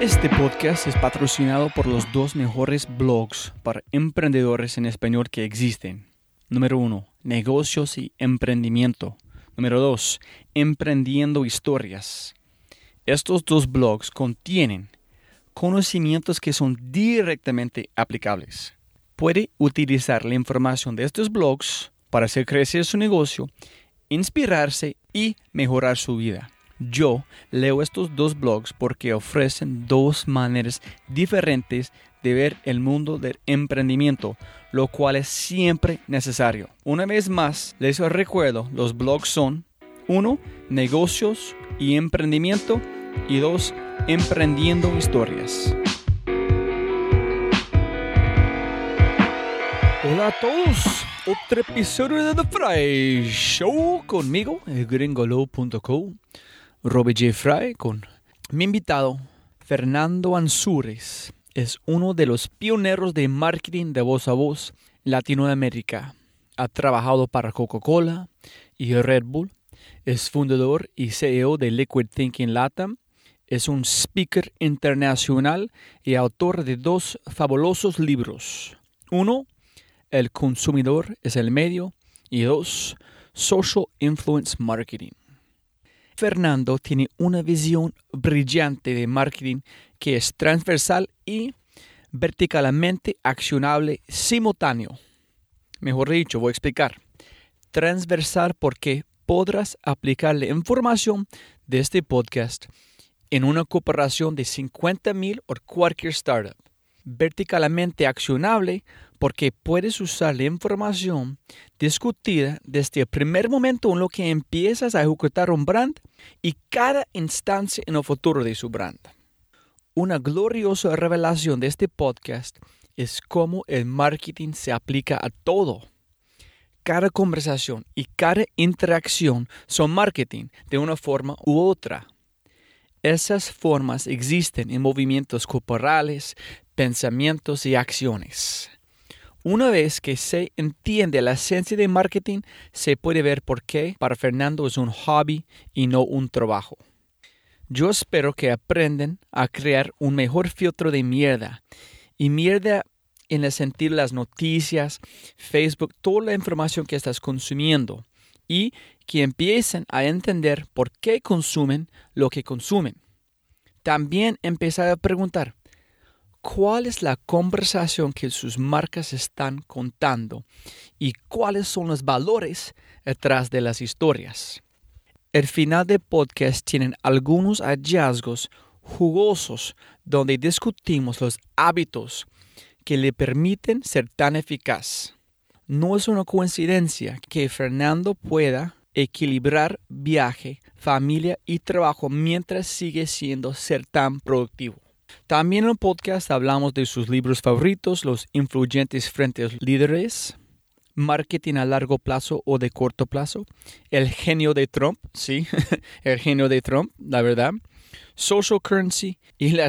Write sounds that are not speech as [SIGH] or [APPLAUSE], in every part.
Este podcast es patrocinado por los dos mejores blogs para emprendedores en español que existen. Número 1. Negocios y emprendimiento. Número 2. Emprendiendo historias. Estos dos blogs contienen conocimientos que son directamente aplicables. Puede utilizar la información de estos blogs para hacer crecer su negocio, inspirarse y mejorar su vida. Yo leo estos dos blogs porque ofrecen dos maneras diferentes de ver el mundo del emprendimiento, lo cual es siempre necesario. Una vez más, les recuerdo, los blogs son 1. Negocios y emprendimiento y 2. Emprendiendo historias. Hola a todos, otro episodio de The Fry Show conmigo, gringolo.co Robbie J. Fry con mi invitado Fernando Ansures. Es uno de los pioneros de marketing de voz a voz Latinoamérica. Ha trabajado para Coca-Cola y Red Bull. Es fundador y CEO de Liquid Thinking Latam. Es un speaker internacional y autor de dos fabulosos libros. Uno, El consumidor es el medio. Y dos, Social Influence Marketing. Fernando tiene una visión brillante de marketing que es transversal y verticalmente accionable simultáneo. Mejor dicho, voy a explicar. Transversal porque podrás aplicar la información de este podcast en una cooperación de 50 mil o cualquier startup. Verticalmente accionable porque puedes usar la información discutida desde el primer momento en lo que empiezas a ejecutar un brand y cada instancia en el futuro de su brand. Una gloriosa revelación de este podcast es cómo el marketing se aplica a todo. Cada conversación y cada interacción son marketing de una forma u otra. Esas formas existen en movimientos corporales, pensamientos y acciones. Una vez que se entiende la esencia de marketing, se puede ver por qué para Fernando es un hobby y no un trabajo. Yo espero que aprendan a crear un mejor filtro de mierda. Y mierda en el sentido las noticias, Facebook, toda la información que estás consumiendo. Y que empiecen a entender por qué consumen lo que consumen. También empezar a preguntar, cuál es la conversación que sus marcas están contando y cuáles son los valores detrás de las historias. El final del podcast tienen algunos hallazgos jugosos donde discutimos los hábitos que le permiten ser tan eficaz. No es una coincidencia que Fernando pueda equilibrar viaje, familia y trabajo mientras sigue siendo ser tan productivo. También en el podcast hablamos de sus libros favoritos, los influyentes frente a los líderes, marketing a largo plazo o de corto plazo, el genio de Trump, sí, [LAUGHS] el genio de Trump, la verdad, social currency [LAUGHS] y la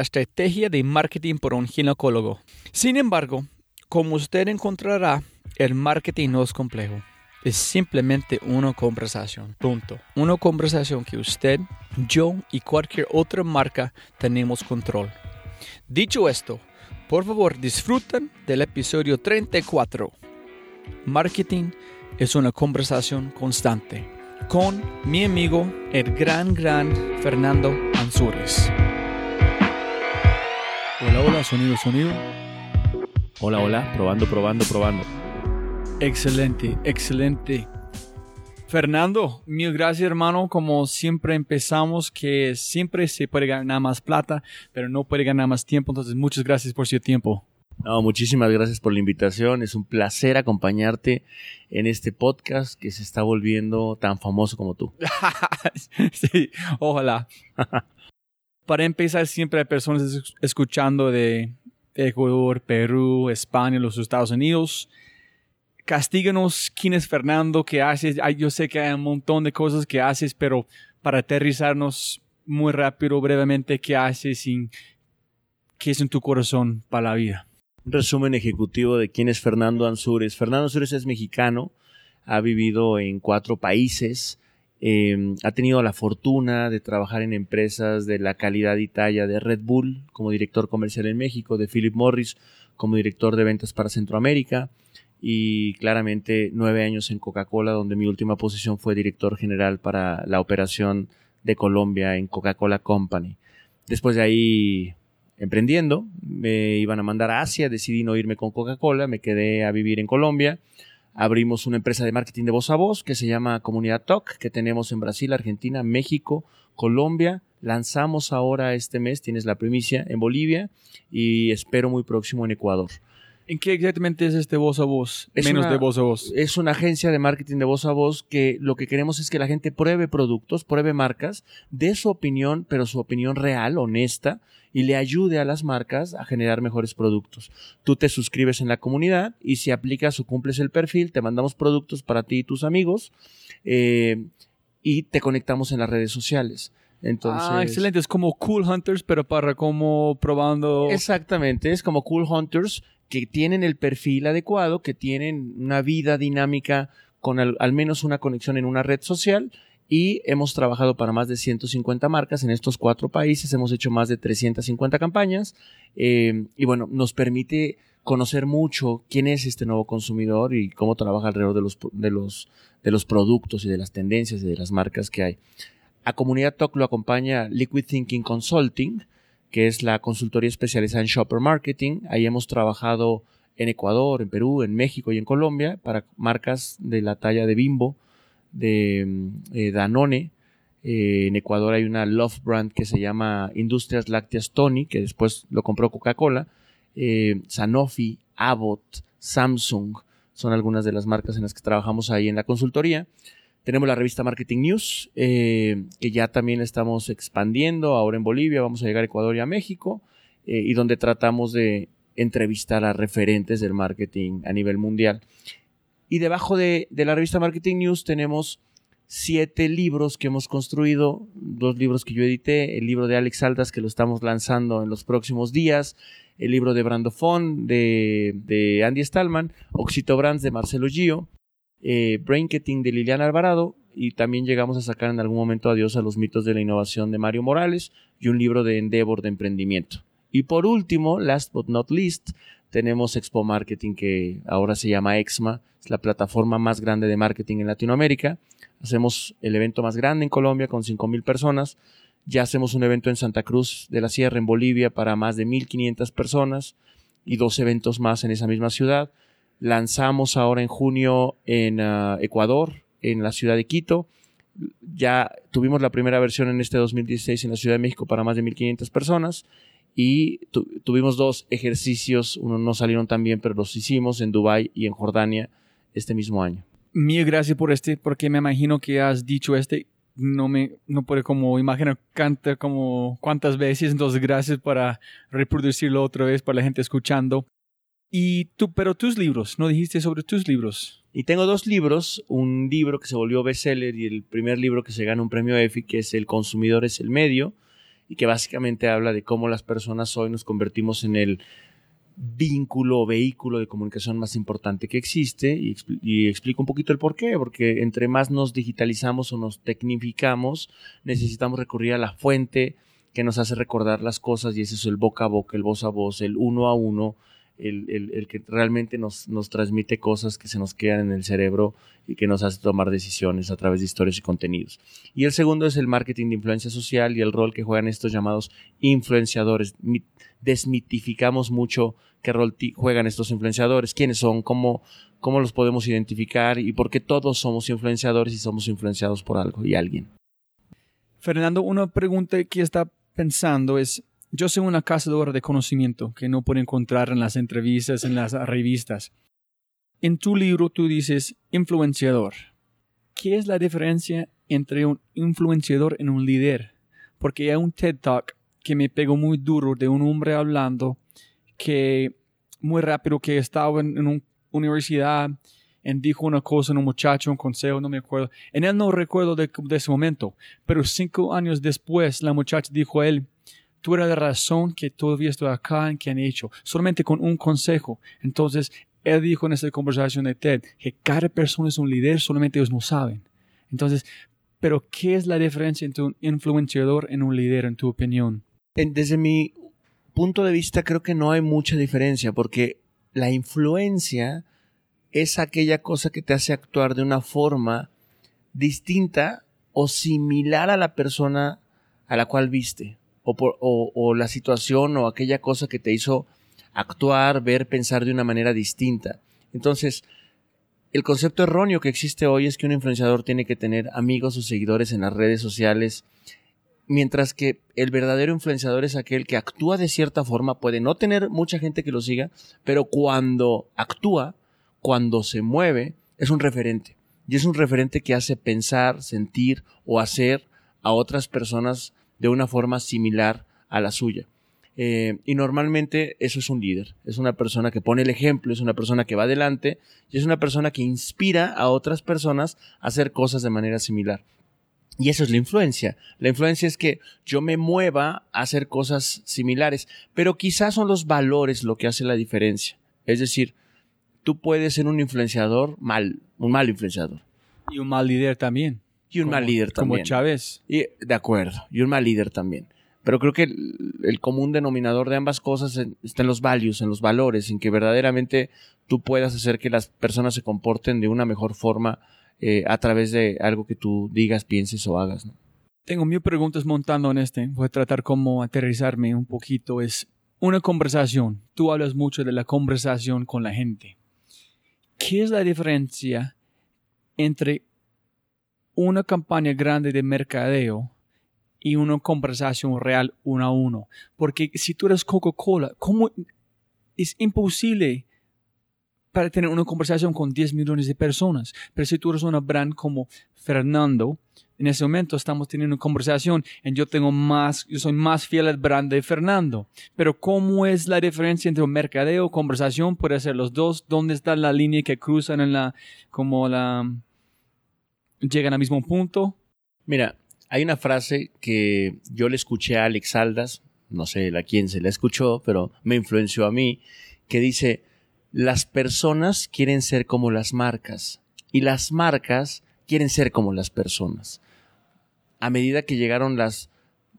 estrategia de marketing por un ginecólogo. Sin embargo, como usted encontrará, el marketing no es complejo es simplemente una conversación. Punto. Una conversación que usted, yo y cualquier otra marca tenemos control. Dicho esto, por favor disfruten del episodio 34. Marketing es una conversación constante con mi amigo el gran, gran Fernando Ansures. Hola, hola, sonido, sonido. Hola, hola, probando, probando, probando. Excelente, excelente. Fernando, mil gracias hermano. Como siempre empezamos, que siempre se puede ganar más plata, pero no puede ganar más tiempo. Entonces, muchas gracias por su tiempo. No, muchísimas gracias por la invitación. Es un placer acompañarte en este podcast que se está volviendo tan famoso como tú. [LAUGHS] sí, ojalá. [LAUGHS] Para empezar, siempre hay personas es- escuchando de Ecuador, Perú, España, los Estados Unidos. Castíganos quién es Fernando, qué haces. Yo sé que hay un montón de cosas que haces, pero para aterrizarnos muy rápido, brevemente, qué haces y qué es en tu corazón para la vida. Un resumen ejecutivo de quién es Fernando Ansúrez. Fernando Ansúrez es mexicano, ha vivido en cuatro países, eh, ha tenido la fortuna de trabajar en empresas de la calidad y talla de Red Bull como director comercial en México, de Philip Morris como director de ventas para Centroamérica y claramente nueve años en Coca-Cola, donde mi última posición fue director general para la operación de Colombia en Coca-Cola Company. Después de ahí emprendiendo, me iban a mandar a Asia, decidí no irme con Coca-Cola, me quedé a vivir en Colombia. Abrimos una empresa de marketing de voz a voz que se llama Comunidad Talk, que tenemos en Brasil, Argentina, México, Colombia. Lanzamos ahora este mes, tienes la primicia, en Bolivia y espero muy próximo en Ecuador. ¿En qué exactamente es este voz a voz? Es Menos una- de voz a voz. Es una agencia de marketing de voz a voz que lo que queremos es que la gente pruebe productos, pruebe marcas, dé su opinión, pero su opinión real, honesta, y le ayude a las marcas a generar mejores productos. Tú te suscribes en la comunidad y si aplicas o cumples el perfil, te mandamos productos para ti y tus amigos eh, y te conectamos en las redes sociales. Entonces, ah, excelente. Es como Cool Hunters, pero para como probando. Exactamente, es como Cool Hunters que tienen el perfil adecuado, que tienen una vida dinámica con al, menos una conexión en una red social y hemos trabajado para más de 150 marcas en estos cuatro países, hemos hecho más de 350 campañas eh, y bueno, nos permite conocer mucho quién es este nuevo consumidor y cómo trabaja alrededor de los, de los, de los productos y de las tendencias y de las marcas que hay. A Comunidad Talk lo acompaña Liquid Thinking Consulting, que es la consultoría especializada en shopper marketing. Ahí hemos trabajado en Ecuador, en Perú, en México y en Colombia para marcas de la talla de Bimbo, de eh, Danone. Eh, en Ecuador hay una love brand que se llama Industrias Lácteas Tony, que después lo compró Coca-Cola. Eh, Sanofi, Abbott, Samsung son algunas de las marcas en las que trabajamos ahí en la consultoría. Tenemos la revista Marketing News, eh, que ya también estamos expandiendo ahora en Bolivia, vamos a llegar a Ecuador y a México, eh, y donde tratamos de entrevistar a referentes del marketing a nivel mundial. Y debajo de, la revista Marketing News tenemos siete libros que hemos construido, dos libros que yo edité, el libro de Alex Aldas que lo estamos lanzando en los próximos días, el libro de Brandofon de, de Andy Stallman, Oxito Brands de Marcelo Gio, eh, Brainketing de Liliana Alvarado y también llegamos a sacar en algún momento Adiós a los mitos de la innovación de Mario Morales y un libro de Endeavor de emprendimiento. Y por último, last but not least, tenemos Expo Marketing que ahora se llama Exma, es la plataforma más grande de marketing en Latinoamérica. Hacemos el evento más grande en Colombia con 5.000 personas. Ya hacemos un evento en Santa Cruz de la Sierra, en Bolivia, para más de 1.500 personas y dos eventos más en esa misma ciudad. Lanzamos ahora en junio en uh, Ecuador, en la ciudad de Quito. Ya tuvimos la primera versión en este 2016 en la Ciudad de México para más de 1.500 personas y tu tuvimos dos ejercicios, uno no salieron tan bien, pero los hicimos en Dubái y en Jordania este mismo año. Mil gracias por este, porque me imagino que has dicho este, no me, no puedo como imaginar canta como cuántas veces, entonces gracias para reproducirlo otra vez para la gente escuchando. Y tú, pero tus libros, ¿no dijiste sobre tus libros? Y tengo dos libros, un libro que se volvió bestseller y el primer libro que se gana un premio EFI, que es El consumidor es el medio, y que básicamente habla de cómo las personas hoy nos convertimos en el vínculo o vehículo de comunicación más importante que existe y, expl y, explico un poquito el por qué, porque entre más nos digitalizamos o nos tecnificamos, necesitamos recurrir a la fuente que nos hace recordar las cosas y ese es el boca a boca, el voz a voz, el uno a uno, el, el, que realmente nos, nos, transmite cosas que se nos quedan en el cerebro y que nos hace tomar decisiones a través de historias y contenidos. Y el segundo es el marketing de influencia social y el rol que juegan estos llamados influenciadores. Desmitificamos mucho qué rol juegan estos influenciadores, quiénes son, cómo, cómo los podemos identificar y por qué todos somos influenciadores y somos influenciados por algo y alguien. Fernando, una pregunta que está pensando es, yo soy una cazadora de conocimiento que no puedo encontrar en las entrevistas, en las revistas. En tu libro tú dices influenciador. ¿Qué es la diferencia entre un influenciador y un líder? Porque hay un TED Talk que me pegó muy duro de un hombre hablando que muy rápido que estaba en, una universidad y dijo una cosa en un muchacho, un consejo, no me acuerdo. En él no recuerdo de, de, ese momento, pero cinco años después la muchacha dijo a él, tú eres la razón que todavía estoy acá en que han hecho, solamente con un consejo. Entonces, él dijo en esta conversación de TED que cada persona es un líder, solamente ellos no saben. Entonces, pero ¿qué es la diferencia entre un influenciador y un líder, en tu opinión? Desde mi punto de vista, creo que no hay mucha diferencia, porque la influencia es aquella cosa que te hace actuar de una forma distinta o similar a la persona a la cual viste, o, la situación o aquella cosa que te hizo actuar, ver, pensar de una manera distinta. Entonces, el concepto erróneo que existe hoy es que un influenciador tiene que tener amigos o seguidores en las redes sociales, mientras que el verdadero influenciador es aquel que actúa de cierta forma, puede no tener mucha gente que lo siga, pero cuando actúa, cuando se mueve, es un referente. Y es un referente que hace pensar, sentir o hacer a otras personas de una forma similar a la suya. Eh, y normalmente eso es un líder, es una persona que pone el ejemplo, es una persona que va adelante y es una persona que inspira a otras personas a hacer cosas de manera similar. Y eso es la influencia. La influencia es que yo me mueva a hacer cosas similares, pero quizás son los valores lo que hace la diferencia. Es decir, tú puedes ser un influenciador mal, un mal influenciador. Y un mal líder también. Y un mal líder también. Como Chávez. Y, de acuerdo. Y un mal líder también. Pero creo que el, común denominador de ambas cosas está en los values, en los valores, en que verdaderamente tú puedas hacer que las personas se comporten de una mejor forma eh, a través de algo que tú digas, pienses o hagas. Tengo mil preguntas montando en este. Voy a tratar como aterrizarme un poquito. Es una conversación. Tú hablas mucho de la conversación con la gente. ¿Qué es la diferencia entre una campaña grande de mercadeo y una conversación real uno a uno. Porque si tú eres Coca-Cola, ¿cómo es imposible para tener una conversación con 10 millones de personas? Pero si tú eres una brand como Fernando, en ese momento estamos teniendo una conversación y yo tengo más, yo soy más fiel al brand de Fernando. Pero ¿cómo es la diferencia entre un mercadeo, conversación? Puede ser los dos. ¿Dónde está la línea que cruzan en la, como la, llegan al mismo punto? Mira, hay una frase que yo le escuché a Alex Aldas, no sé a quién se la escuchó, pero me influenció a mí, que dice, las personas quieren ser como las marcas y las marcas quieren ser como las personas. A medida que llegaron las,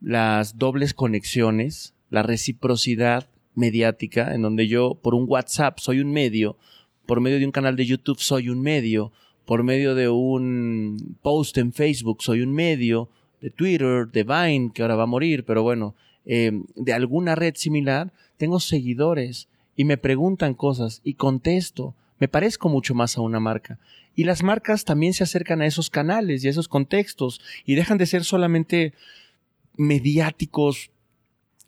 las dobles conexiones, la reciprocidad mediática, en donde yo por un WhatsApp soy un medio, por medio de un canal de YouTube soy un medio, por medio de un post en Facebook soy un medio, de Twitter, de Vine, que ahora va a morir, pero bueno, eh, de alguna red similar, tengo seguidores y me preguntan cosas y contesto. Me parezco mucho más a una marca. Y las marcas también se acercan a esos canales y a esos contextos y dejan de ser solamente mediáticos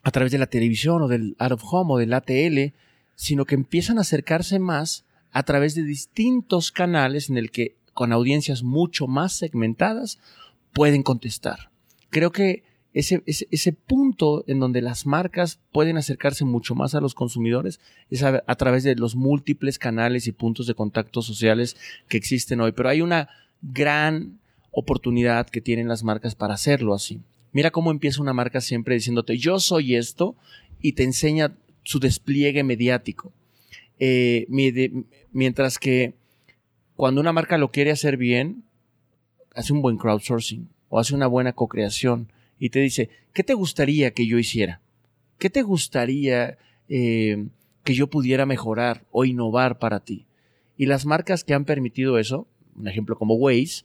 a través de la televisión o del out of home o del ATL, sino que empiezan a acercarse más a través de distintos canales en el que con audiencias mucho más segmentadas pueden contestar. Creo que ese, ese, punto en donde las marcas pueden acercarse mucho más a los consumidores es a, través de los múltiples canales y puntos de contacto sociales que existen hoy. Pero hay una gran oportunidad que tienen las marcas para hacerlo así. Mira cómo empieza una marca siempre diciéndote yo soy esto y te enseña su despliegue mediático. Eh, mientras que cuando una marca lo quiere hacer bien, hace un buen crowdsourcing o hace una buena co-creación y te dice, ¿qué te gustaría que yo hiciera? ¿Qué te gustaría eh, que yo pudiera mejorar o innovar para ti? Y las marcas que han permitido eso, un ejemplo como Waze,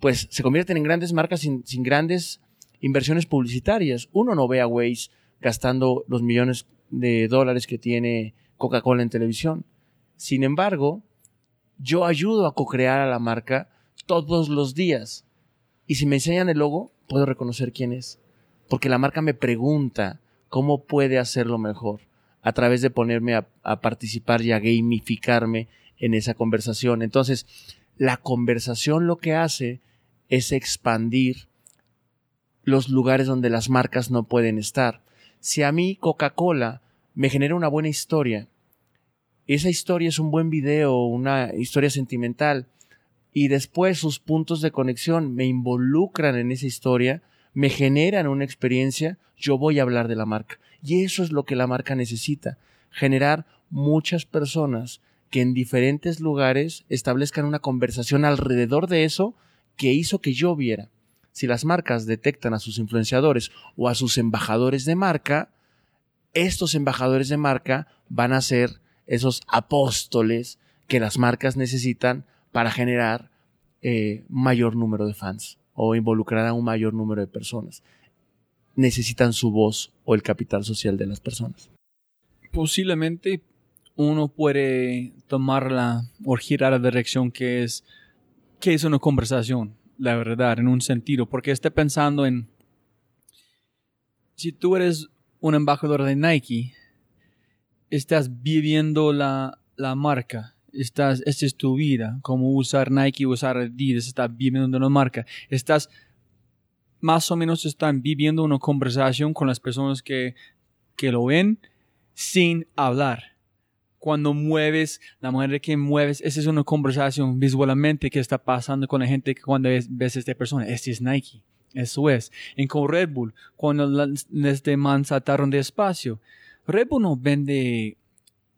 pues se convierten en grandes marcas sin, sin grandes inversiones publicitarias. Uno no ve a Waze gastando los millones de dólares que tiene Coca-Cola en televisión. Sin embargo, yo ayudo a co-crear a la marca todos los días. Y si me enseñan el logo, puedo reconocer quién es. Porque la marca me pregunta cómo puede hacerlo mejor a través de ponerme a, participar y a gamificarme en esa conversación. Entonces, la conversación lo que hace es expandir los lugares donde las marcas no pueden estar. Si a mí Coca-Cola me genera una buena historia, esa historia es un buen video, una historia sentimental, y después sus puntos de conexión me involucran en esa historia, me generan una experiencia, yo voy a hablar de la marca. Y eso es lo que la marca necesita, generar muchas personas que en diferentes lugares establezcan una conversación alrededor de eso que hizo que yo viera. Si las marcas detectan a sus influenciadores o a sus embajadores de marca, estos embajadores de marca van a ser esos apóstoles que las marcas necesitan para generar eh, mayor número de fans o involucrar a un mayor número de personas. Necesitan su voz o el capital social de las personas. Posiblemente uno puede tomarla o girar la dirección que es que es una conversación, la verdad, en un sentido, porque esté pensando en si tú eres un embajador de Nike, estás viviendo la, la marca, estás, esta es tu vida, como usar Nike, usar Adidas, estás viviendo una marca, estás más o menos están viviendo una conversación con las personas que, que lo ven sin hablar. Cuando mueves, la manera que mueves, esa es una conversación visualmente que está pasando con la gente que cuando ves, ves a esta persona, este es Nike, eso es. En con Red Bull, cuando este man saltaron de espacio, Red Bull no vende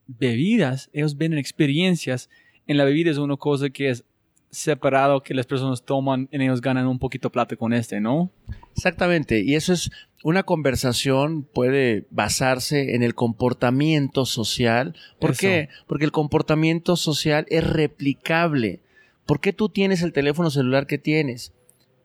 bebidas, ellos venden experiencias. En la bebida es una cosa que es separado que las personas toman y ellos ganan un poquito plata con este, ¿no? Exactamente, y eso es una conversación puede basarse en el comportamiento social. ¿Por qué? Porque el comportamiento social es replicable. ¿Por qué tú tienes el teléfono celular que tienes?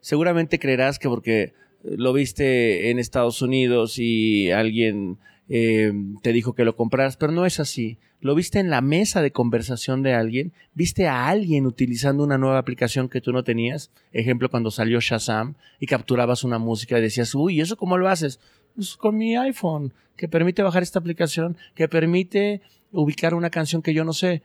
Seguramente creerás que porque lo viste en Estados Unidos y alguien eh, te dijo que lo compraras, pero no es así. Lo viste en la mesa de conversación de alguien, viste a alguien utilizando una nueva aplicación que tú no tenías, ejemplo cuando salió Shazam y capturabas una música y decías, uy, ¿eso cómo lo haces? Pues con mi iPhone, que permite bajar esta aplicación, que permite ubicar una canción que yo no sé.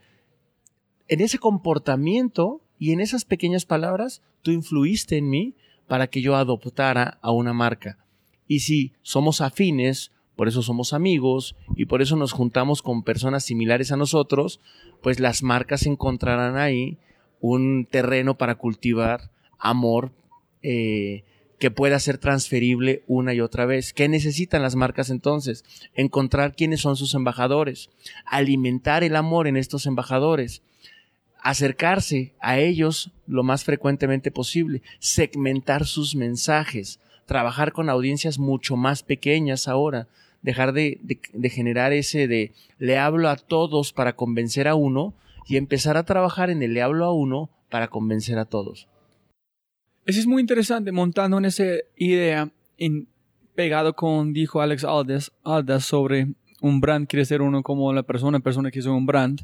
En ese comportamiento y en esas pequeñas palabras, tú influiste en mí para que yo adoptara a una marca. Y si somos afines por eso somos amigos y por eso nos juntamos con personas similares a nosotros, pues las marcas encontrarán ahí un terreno para cultivar amor eh, que pueda ser transferible una y otra vez. ¿Qué necesitan las marcas entonces? Encontrar quiénes son sus embajadores, alimentar el amor en estos embajadores, acercarse a ellos lo más frecuentemente posible, segmentar sus mensajes, trabajar con audiencias mucho más pequeñas ahora, dejar de, generar ese de le hablo a todos para convencer a uno y empezar a trabajar en el le hablo a uno para convencer a todos. Eso es muy interesante, montando en esa idea, en, pegado con, dijo Alex Aldas, Aldas sobre un brand quiere ser uno como la persona, persona que es un brand,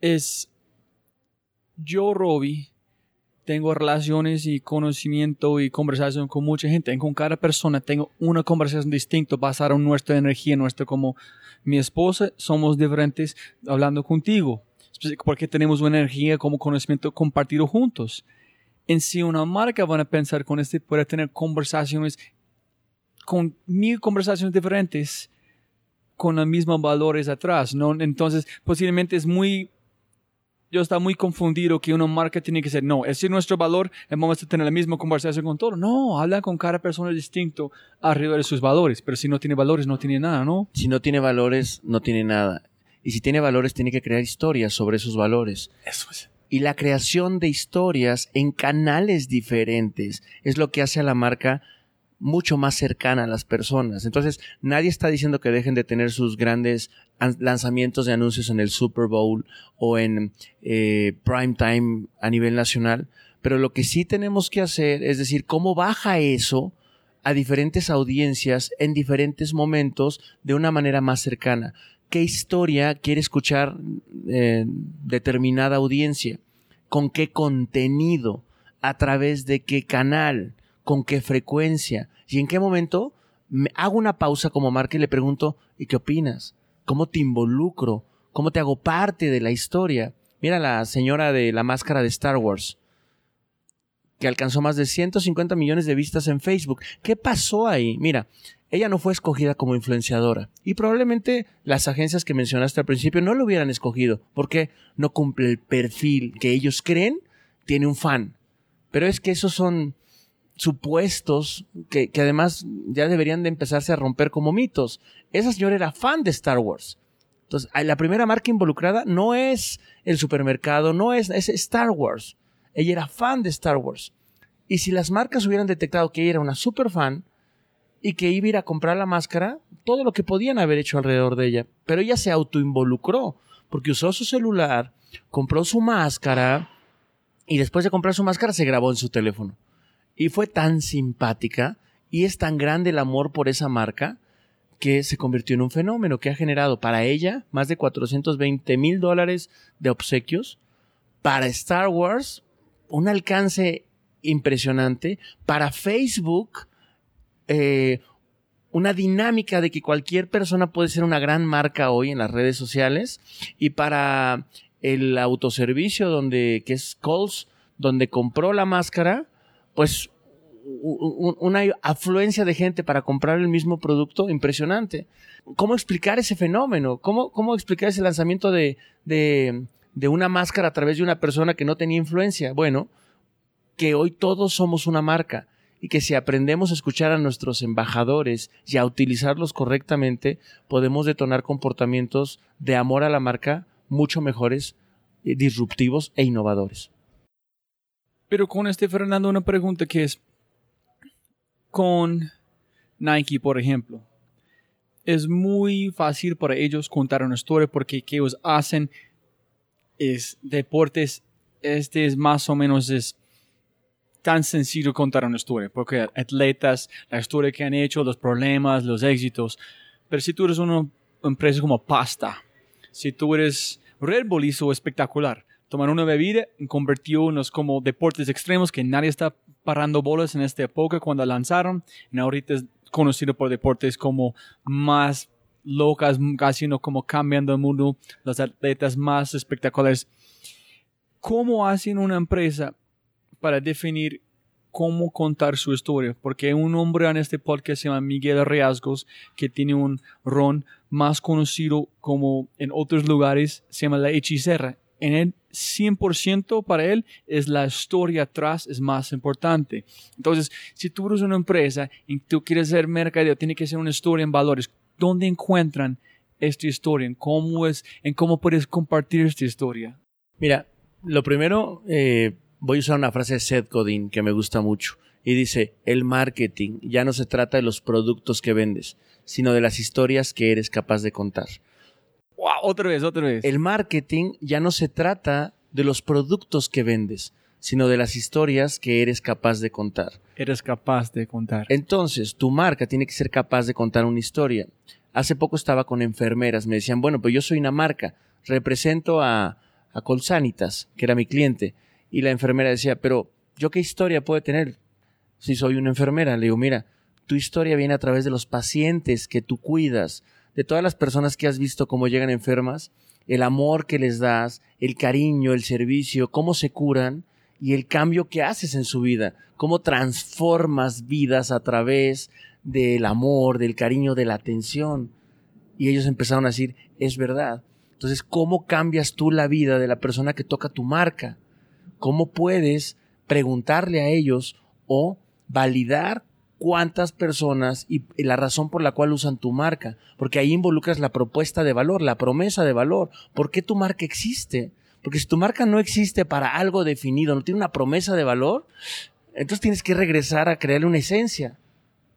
es yo, Robbie, tengo relaciones y conocimiento y conversación con mucha gente. Con cada persona tengo una conversación distinta basada en nuestra energía, nuestra como mi esposa, somos diferentes hablando contigo. Porque tenemos una energía como conocimiento compartido juntos. En si una marca van a pensar con este, puede tener conversaciones con mil conversaciones diferentes con los mismos valores atrás, ¿no? Entonces, posiblemente es muy yo estaba muy confundido que una marca tiene que ser, no, ese es nuestro valor, vamos a tener la misma conversación con todo. No, habla con cada persona distinto arriba de sus valores, pero si no tiene valores, no tiene nada, ¿no? Si no tiene valores, no tiene nada. Y si tiene valores, tiene que crear historias sobre esos valores. Eso es. Y la creación de historias en canales diferentes es lo que hace a la marca mucho más cercana a las personas. Entonces, nadie está diciendo que dejen de tener sus grandes lanzamientos de anuncios en el Super Bowl o en eh, prime time a nivel nacional, pero lo que sí tenemos que hacer es decir, cómo baja eso a diferentes audiencias en diferentes momentos de una manera más cercana. ¿Qué historia quiere escuchar eh, determinada audiencia? ¿Con qué contenido? ¿A través de qué canal? Con qué frecuencia y en qué momento me hago una pausa como marca y le pregunto, ¿y qué opinas? ¿Cómo te involucro? ¿Cómo te hago parte de la historia? Mira la señora de la máscara de Star Wars, que alcanzó más de 150 millones de vistas en Facebook. ¿Qué pasó ahí? Mira, ella no fue escogida como influenciadora. Y probablemente las agencias que mencionaste al principio no lo hubieran escogido, porque no cumple el perfil que ellos creen tiene un fan. Pero es que esos son supuestos que, que, además ya deberían de empezarse a romper como mitos. Esa señora era fan de Star Wars. Entonces, la primera marca involucrada no es el supermercado, no es, es Star Wars. Ella era fan de Star Wars. Y si las marcas hubieran detectado que ella era una super fan y que iba a ir a comprar la máscara, todo lo que podían haber hecho alrededor de ella. Pero ella se autoinvolucró porque usó su celular, compró su máscara y después de comprar su máscara se grabó en su teléfono. Y fue tan simpática y es tan grande el amor por esa marca que se convirtió en un fenómeno que ha generado para ella más de 420 mil dólares de obsequios, para Star Wars un alcance impresionante, para Facebook eh, una dinámica de que cualquier persona puede ser una gran marca hoy en las redes sociales. Y para el autoservicio donde que es Coles donde compró la máscara pues una afluencia de gente para comprar el mismo producto impresionante. ¿Cómo explicar ese fenómeno? ¿Cómo, cómo explicar ese lanzamiento de, de, de una máscara a través de una persona que no tenía influencia? Bueno, que hoy todos somos una marca y que si aprendemos a escuchar a nuestros embajadores y a utilizarlos correctamente, podemos detonar comportamientos de amor a la marca mucho mejores, eh, disruptivos e innovadores. Pero con este Fernando una pregunta que es, con Nike, por ejemplo, es muy fácil para ellos contar una historia porque que ellos hacen es deportes, este es más o menos es tan sencillo contar una historia, porque atletas, la historia que han hecho, los problemas, los éxitos, pero si tú eres una empresa como pasta, si tú eres Red Bull hizo espectacular, tomar una bebida convirtió como deportes extremos que nadie está parando bolas en esta época cuando lanzaron. Y ahorita es conocido por deportes como más locas, casi no como cambiando el mundo, los atletas más espectaculares. ¿Cómo hacen una empresa para definir cómo contar su historia? Porque un hombre en este podcast se llama Miguel Riasgos, que tiene un ron más conocido como en otros lugares, se llama La Hechicera. En él 100% para él es la historia atrás es más importante. Entonces, si tú eres una empresa y tú quieres ser mercadeo, tiene que ser una historia en valores. ¿Dónde encuentran esta historia? ¿En cómo, es, en cómo puedes compartir esta historia? Mira, lo primero, eh, voy a usar una frase de Seth Godin que me gusta mucho. Y dice, el marketing ya no se trata de los productos que vendes, sino de las historias que eres capaz de contar otra vez, otra vez. El marketing ya no se trata de los productos que vendes, sino de las historias que eres capaz de contar. Eres capaz de contar. Entonces, tu marca tiene que ser capaz de contar una historia. Hace poco estaba con enfermeras, me decían, bueno, pues yo soy una marca, represento a, a Colsanitas, que era mi cliente. Y la enfermera decía, pero ¿yo qué historia puedo tener si soy una enfermera? Le digo, mira, tu historia viene a través de los pacientes que tú cuidas, de todas las personas que has visto cómo llegan enfermas, el amor que les das, el cariño, el servicio, cómo se curan y el cambio que haces en su vida, cómo transformas vidas a través del amor, del cariño, de la atención. Y ellos empezaron a decir, es verdad. Entonces, ¿cómo cambias tú la vida de la persona que toca tu marca? ¿Cómo puedes preguntarle a ellos o validar cuántas personas y, la razón por la cual usan tu marca, porque ahí involucras la propuesta de valor, la promesa de valor. ¿Por qué tu marca existe? Porque si tu marca no existe para algo definido, no tiene una promesa de valor, entonces tienes que regresar a crearle una esencia,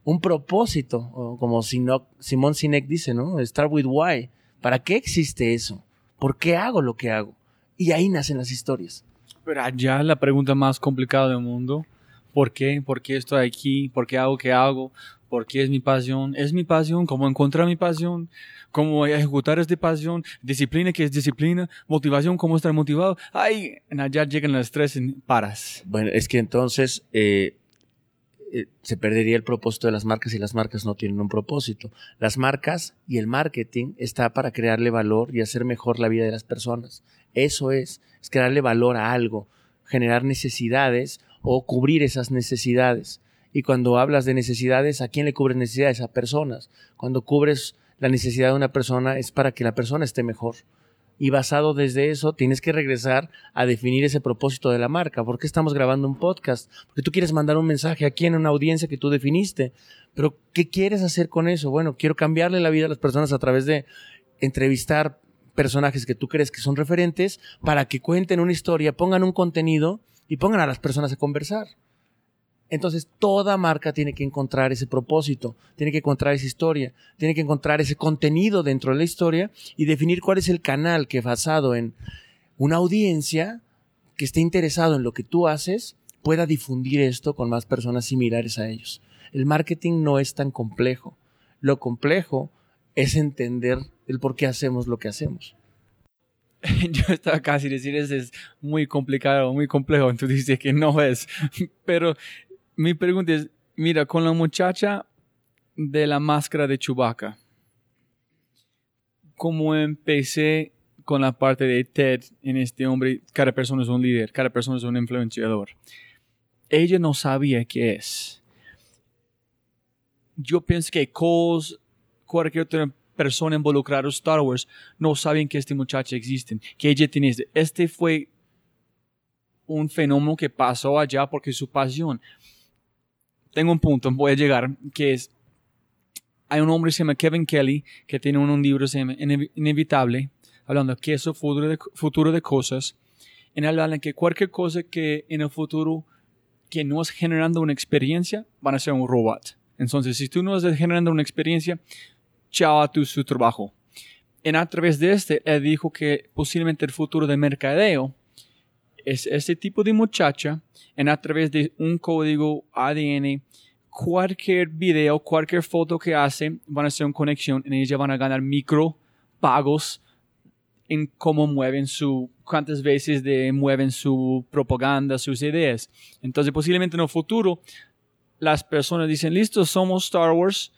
un propósito, como Simón Sinek dice, ¿no? Start with why. ¿Para qué existe eso? ¿Por qué hago lo que hago? Y ahí nacen las historias. Pero allá la pregunta más complicada del mundo ¿Por qué? ¿Por qué estoy aquí? ¿Por qué hago qué hago? ¿Por qué es mi pasión? ¿Es mi pasión? ¿Cómo encontrar mi pasión? ¿Cómo ejecutar esta pasión? ¿Disciplina? ¿Qué es disciplina? ¿Motivación? ¿Cómo estar motivado? Ay, allá llegan las tres y paras. Bueno, es que entonces eh, eh, se perdería el propósito de las marcas y las marcas no tienen un propósito. Las marcas y el marketing está para crearle valor y hacer mejor la vida de las personas. Eso es, es crearle valor a algo, generar necesidades o cubrir esas necesidades. Y cuando hablas de necesidades, ¿a quién le cubres necesidades? A personas. Cuando cubres la necesidad de una persona es para que la persona esté mejor. Y basado desde eso, tienes que regresar a definir ese propósito de la marca. ¿Por qué estamos grabando un podcast? Porque tú quieres mandar un mensaje aquí en una audiencia que tú definiste. Pero, ¿qué quieres hacer con eso? Bueno, quiero cambiarle la vida a las personas a través de entrevistar personajes que tú crees que son referentes para que cuenten una historia, pongan un contenido y pongan a las personas a conversar. Entonces, toda marca tiene que encontrar ese propósito, tiene que encontrar esa historia, tiene que encontrar ese contenido dentro de la historia y definir cuál es el canal que basado en una audiencia que esté interesado en lo que tú haces pueda difundir esto con más personas similares a ellos. El marketing no es tan complejo. Lo complejo es entender el por qué hacemos lo que hacemos. [LAUGHS] Yo estaba casi decir eso es muy complicado, muy complejo. Tú dices que no es. [LAUGHS] Pero mi pregunta es, mira, con la muchacha de la máscara de Chewbacca, ¿cómo empecé con la parte de Ted en este hombre? Cada persona es un líder, cada persona es un influenciador. Ella no sabía qué es. Yo pienso que Coles, cualquier otra persona involucrada en Star Wars, no saben que este muchacho existe, que ella tiene este. Este fue un fenómeno que pasó allá porque su pasión tengo un punto, voy a llegar, que es, hay un hombre que se llama Kevin Kelly, que tiene un, libro se llama Inevitable, hablando qué es el futuro de, futuro de cosas. En él habla que cualquier cosa que en el futuro que no es generando una experiencia, van a ser un robot. Entonces, si tú no estás generando una experiencia, chao a tu su trabajo. En a través de este, él dijo que posiblemente el futuro de mercadeo es ese tipo de muchacha en a través de un código ADN, cualquier video, cualquier foto que hace, van a hacer una conexión en ella van a ganar micro pagos en cómo mueven su, cuántas veces mueven su propaganda, sus ideas. Entonces, posiblemente en el futuro, las personas dicen, listo, somos Star Wars,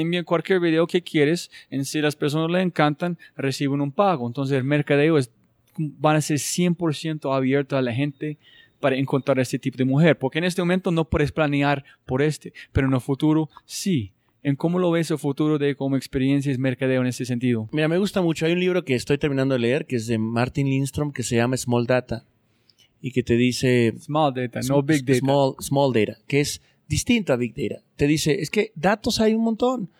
envíen cualquier video que quieres, en si las personas le encantan, reciben un pago. Entonces, el mercadeo es van a ser 100% abiertos a la gente para encontrar este tipo de mujer, porque en este momento no puedes planear por este, pero en el futuro sí. ¿En cómo lo ves el futuro de como experiencias mercadeo en ese sentido? Mira, me gusta mucho. Hay un libro que estoy terminando de leer que es de Martin Lindstrom que se llama Small Data y que te dice Small Data, no Big Data. Small, small Data, que es distinto a Big Data. Te dice, es que datos hay un montón.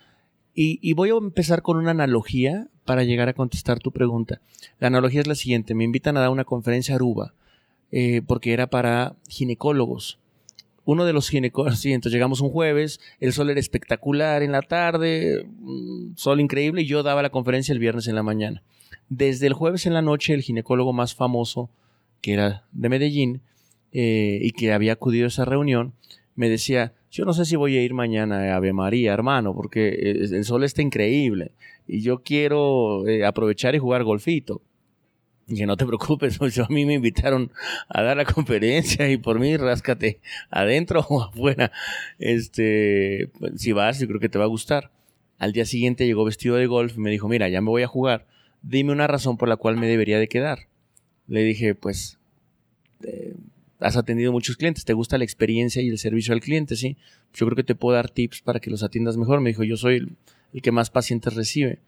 Y, voy a empezar con una analogía para llegar a contestar tu pregunta. La analogía es la siguiente. Me invitan a dar una conferencia a Aruba eh, porque era para ginecólogos. Uno de los ginecólogos, [LAUGHS] entonces llegamos un jueves, el sol era espectacular en la tarde, sol increíble, y yo daba la conferencia el viernes en la mañana. Desde el jueves en la noche, el ginecólogo más famoso, que era de Medellín, eh, y que había acudido a esa reunión, me decía, yo no sé si voy a ir mañana a Ave María, hermano, porque eh, el sol está increíble y yo quiero eh, aprovechar y jugar golfito. Y que no te [LAUGHS] preocupes, pues a mí me invitaron a dar la conferencia y por mí ráscate adentro o afuera. Este, pues, si vas, yo creo que te va a gustar. Al día siguiente llegó vestido de golf y me dijo, mira, ya me voy a jugar. Dime una razón por la cual me debería de quedar. Le dije, pues, has atendido muchos clientes, te gusta la experiencia y el servicio al cliente, ¿sí? Yo creo que te puedo dar tips para que los atiendas mejor. Me dijo, yo soy el, que más pacientes recibe.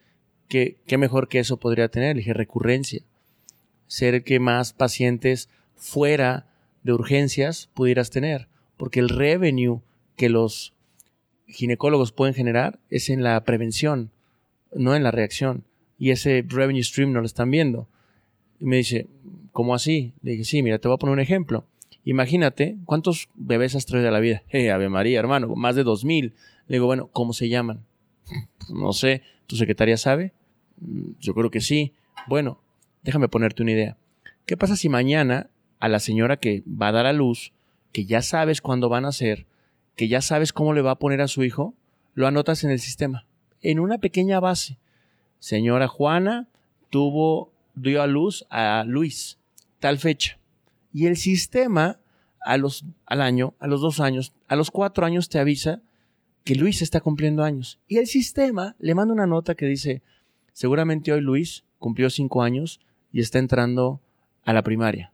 ¿Qué, ¿Qué, mejor que eso podría tener? Le dije, recurrencia. Ser el que más pacientes fuera de urgencias pudieras tener. Porque el revenue que los ginecólogos pueden generar es en la prevención, no en la reacción. Y ese revenue stream no lo están viendo. Y me dice, ¿cómo así? Le dije, sí, mira, te voy a poner un ejemplo. Imagínate, ¿cuántos bebés has traído a la vida? Eh, Ave María, hermano, más de dos mil. Le digo, bueno, ¿cómo se llaman? no sé, ¿tu secretaria sabe? Mm, yo creo que sí. Bueno, déjame ponerte una idea. ¿Qué pasa si mañana a la señora que va a dar a luz, que ya sabes cuándo van a nacer, que ya sabes cómo le va a poner a su hijo, lo anotas en el sistema, en una pequeña base? Señora Juana tuvo, dio a luz a Luis, tal fecha. Y el sistema a los, al año, a los dos años, a los cuatro años te avisa que Luis está cumpliendo años. Y el sistema le manda una nota que dice, seguramente hoy Luis cumplió cinco años y está entrando a la primaria.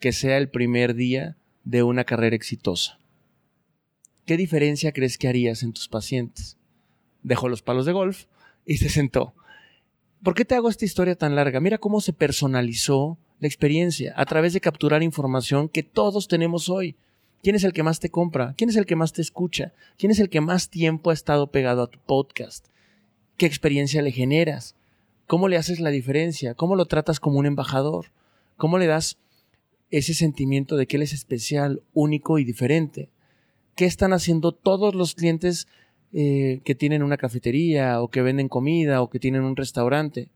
Que sea el primer día de una carrera exitosa. ¿qué diferencia crees que harías en tus pacientes? Dejó los palos de golf y se sentó. ¿Por qué te hago esta historia tan larga? Mira cómo se personalizó la experiencia a través de capturar información que todos tenemos hoy. ¿Quién es el que más te compra? ¿Quién es el que más te escucha? ¿Quién es el que más tiempo ha estado pegado a tu podcast? ¿Qué experiencia le generas? ¿Cómo le haces la diferencia? ¿Cómo lo tratas como un embajador? ¿Cómo le das ese sentimiento de que él es especial, único y diferente? ¿Qué están haciendo todos los clientes eh, que tienen una cafetería o que venden comida o que tienen un restaurante?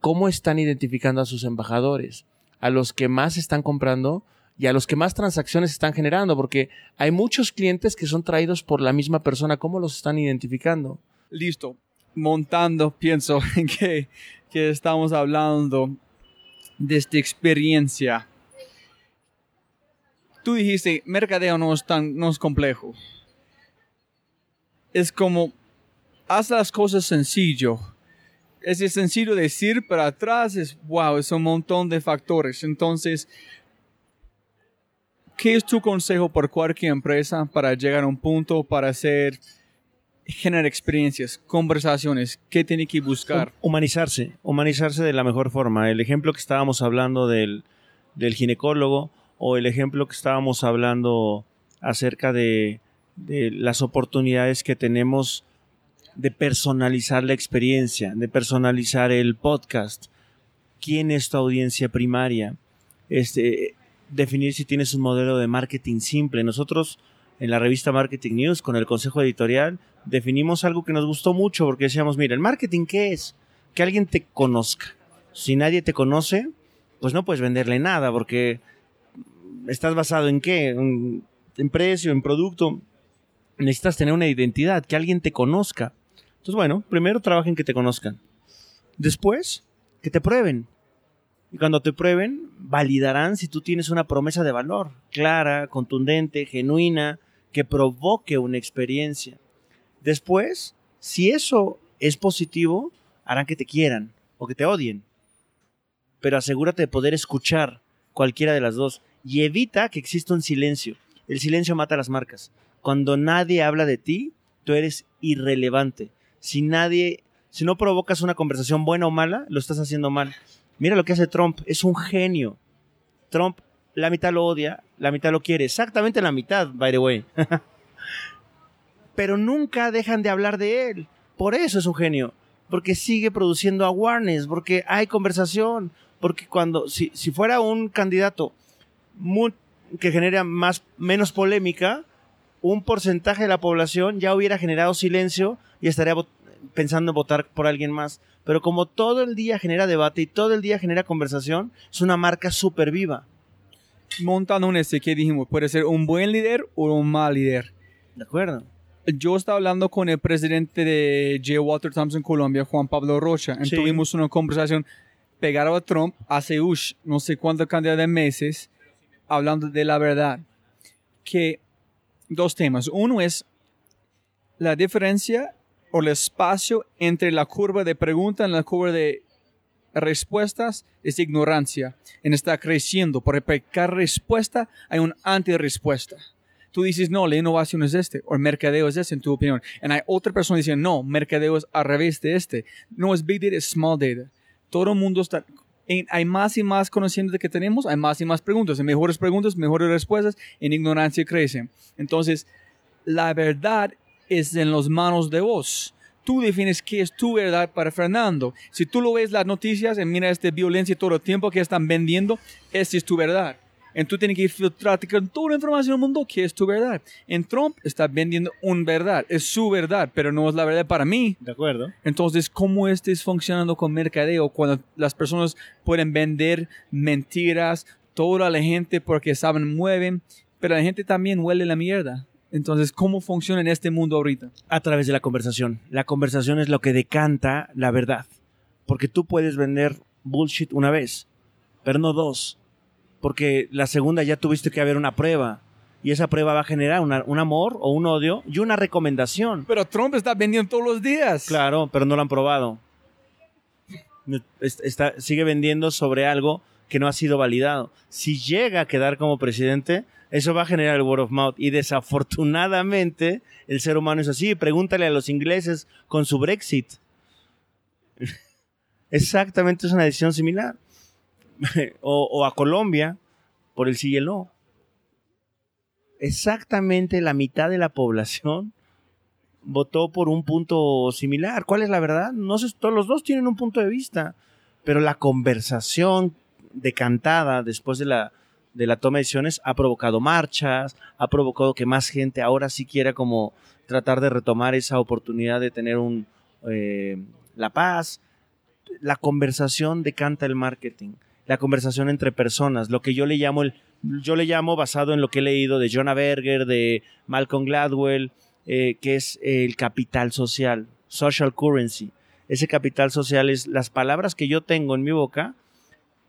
¿Cómo están identificando a sus embajadores? A los que más están comprando y a los que más transacciones están generando, porque hay muchos clientes que son traídos por la misma persona. ¿Cómo los están identificando? Listo. Montando, pienso [LAUGHS] que, que estamos hablando de esta experiencia. Tú dijiste, mercadeo no es tan no es complejo. Es como, haz las cosas sencillo. Es sencillo decir, pero atrás es, wow, es un montón de factores. Entonces, ¿qué es tu consejo por cualquier empresa para llegar a un punto para hacer, generar experiencias, conversaciones? ¿Qué tiene que buscar? Humanizarse, humanizarse de la mejor forma. El ejemplo que estábamos hablando del, del ginecólogo o el ejemplo que estábamos hablando acerca de, de las oportunidades que tenemos de personalizar la experiencia, de personalizar el podcast. ¿Quién es tu audiencia primaria? Este, definir si tienes un modelo de marketing simple. Nosotros en la revista Marketing News con el consejo editorial definimos algo que nos gustó mucho porque decíamos, mira, el marketing qué es? Que alguien te conozca. Si nadie te conoce, pues no puedes venderle nada porque estás basado en qué? En, en precio, en producto. Necesitas tener una identidad, que alguien te conozca. Entonces, bueno, primero trabaja en que te conozcan. Después, que te prueben. Y cuando te prueben, validarán si tú tienes una promesa de valor, clara, contundente, genuina, que provoque una experiencia. Después, si eso es positivo, harán que te quieran o que te odien. Pero asegúrate de poder escuchar cualquiera de las dos y evita que exista un silencio. El silencio mata las marcas. Cuando nadie habla de ti, tú eres irrelevante. Si nadie, si no provocas una conversación buena o mala, lo estás haciendo mal. Mira lo que hace Trump, es un genio. Trump, la mitad lo odia, la mitad lo quiere, exactamente la mitad, by the way. [LAUGHS] Pero nunca dejan de hablar de él. Por eso es un genio. Porque sigue produciendo awareness, porque hay conversación, porque cuando, si, si fuera un candidato que genera más, menos polémica, un porcentaje de la población ya hubiera generado silencio y estaría pensando en votar por alguien más. Pero como todo el día genera debate y todo el día genera conversación, es una marca súper viva. Montando un este que dijimos, puede ser un buen líder o un mal líder. ¿De acuerdo? Yo estaba hablando con el presidente de J. Walter Thompson Colombia, Juan Pablo Rocha, y Sí. tuvimos una conversación pegada a Trump hace ush, no sé cuánta cantidad de meses, hablando de la verdad. Que dos temas. Uno es la diferencia o el espacio entre la curva de pregunta y la curva de respuestas es ignorancia. En está creciendo. Por cada respuesta hay una antirrespuesta. Tú dices, no, la innovación es este, o el mercadeo es este, en tu opinión. Y hay otra persona diciendo, no, mercadeo es al revés de este. No es big data, es small data. Todo el mundo está, en- hay más y más conocimiento que tenemos, hay más y más preguntas. En mejores preguntas, mejores respuestas, en ignorancia crece. Entonces, la verdad es en las manos de vos. Tú defines qué es tu verdad para Fernando. Si tú lo ves las noticias y mira esta violencia todo el tiempo que están vendiendo, esa es tu verdad. Entonces tú tienes que filtrarte con toda la información del mundo que es tu verdad. En Trump está vendiendo una verdad, es su verdad, pero no es la verdad para mí. ¿De acuerdo? Entonces, ¿cómo estés funcionando con mercadeo cuando las personas pueden vender mentiras, toda la gente porque saben, mueven, pero la gente también huele la mierda? Entonces, ¿cómo funciona en este mundo ahorita? A través de la conversación. La conversación es lo que decanta la verdad. Porque tú puedes vender bullshit una vez, pero no dos. Porque la segunda ya tuviste que haber una prueba. Y esa prueba va a generar una- un amor o un odio y una recomendación. Pero Trump está vendiendo todos los días. Claro, pero no lo han probado. Es- Está, sigue vendiendo sobre algo que no ha sido validado. Si llega a quedar como presidente, eso va a generar el word of mouth. Y desafortunadamente, el ser humano es así. Pregúntale a los ingleses con su Brexit. [LAUGHS] Exactamente es una decisión similar. [LAUGHS] o, a Colombia por el sí y el no. Exactamente la mitad de la población votó por un punto similar. ¿Cuál es la verdad? No sé, todos los dos tienen un punto de vista, pero la conversación decantada después de la, de la toma de decisiones ha provocado marchas, ha provocado que más gente ahora sí quiera como tratar de retomar esa oportunidad de tener un, eh, la paz. La conversación decanta el marketing, la conversación entre personas, lo que yo le llamo el, yo le llamo basado en lo que he leído de Jonah Berger, de Malcolm Gladwell, eh, que es el capital social, social currency. Ese capital social es las palabras que yo tengo en mi boca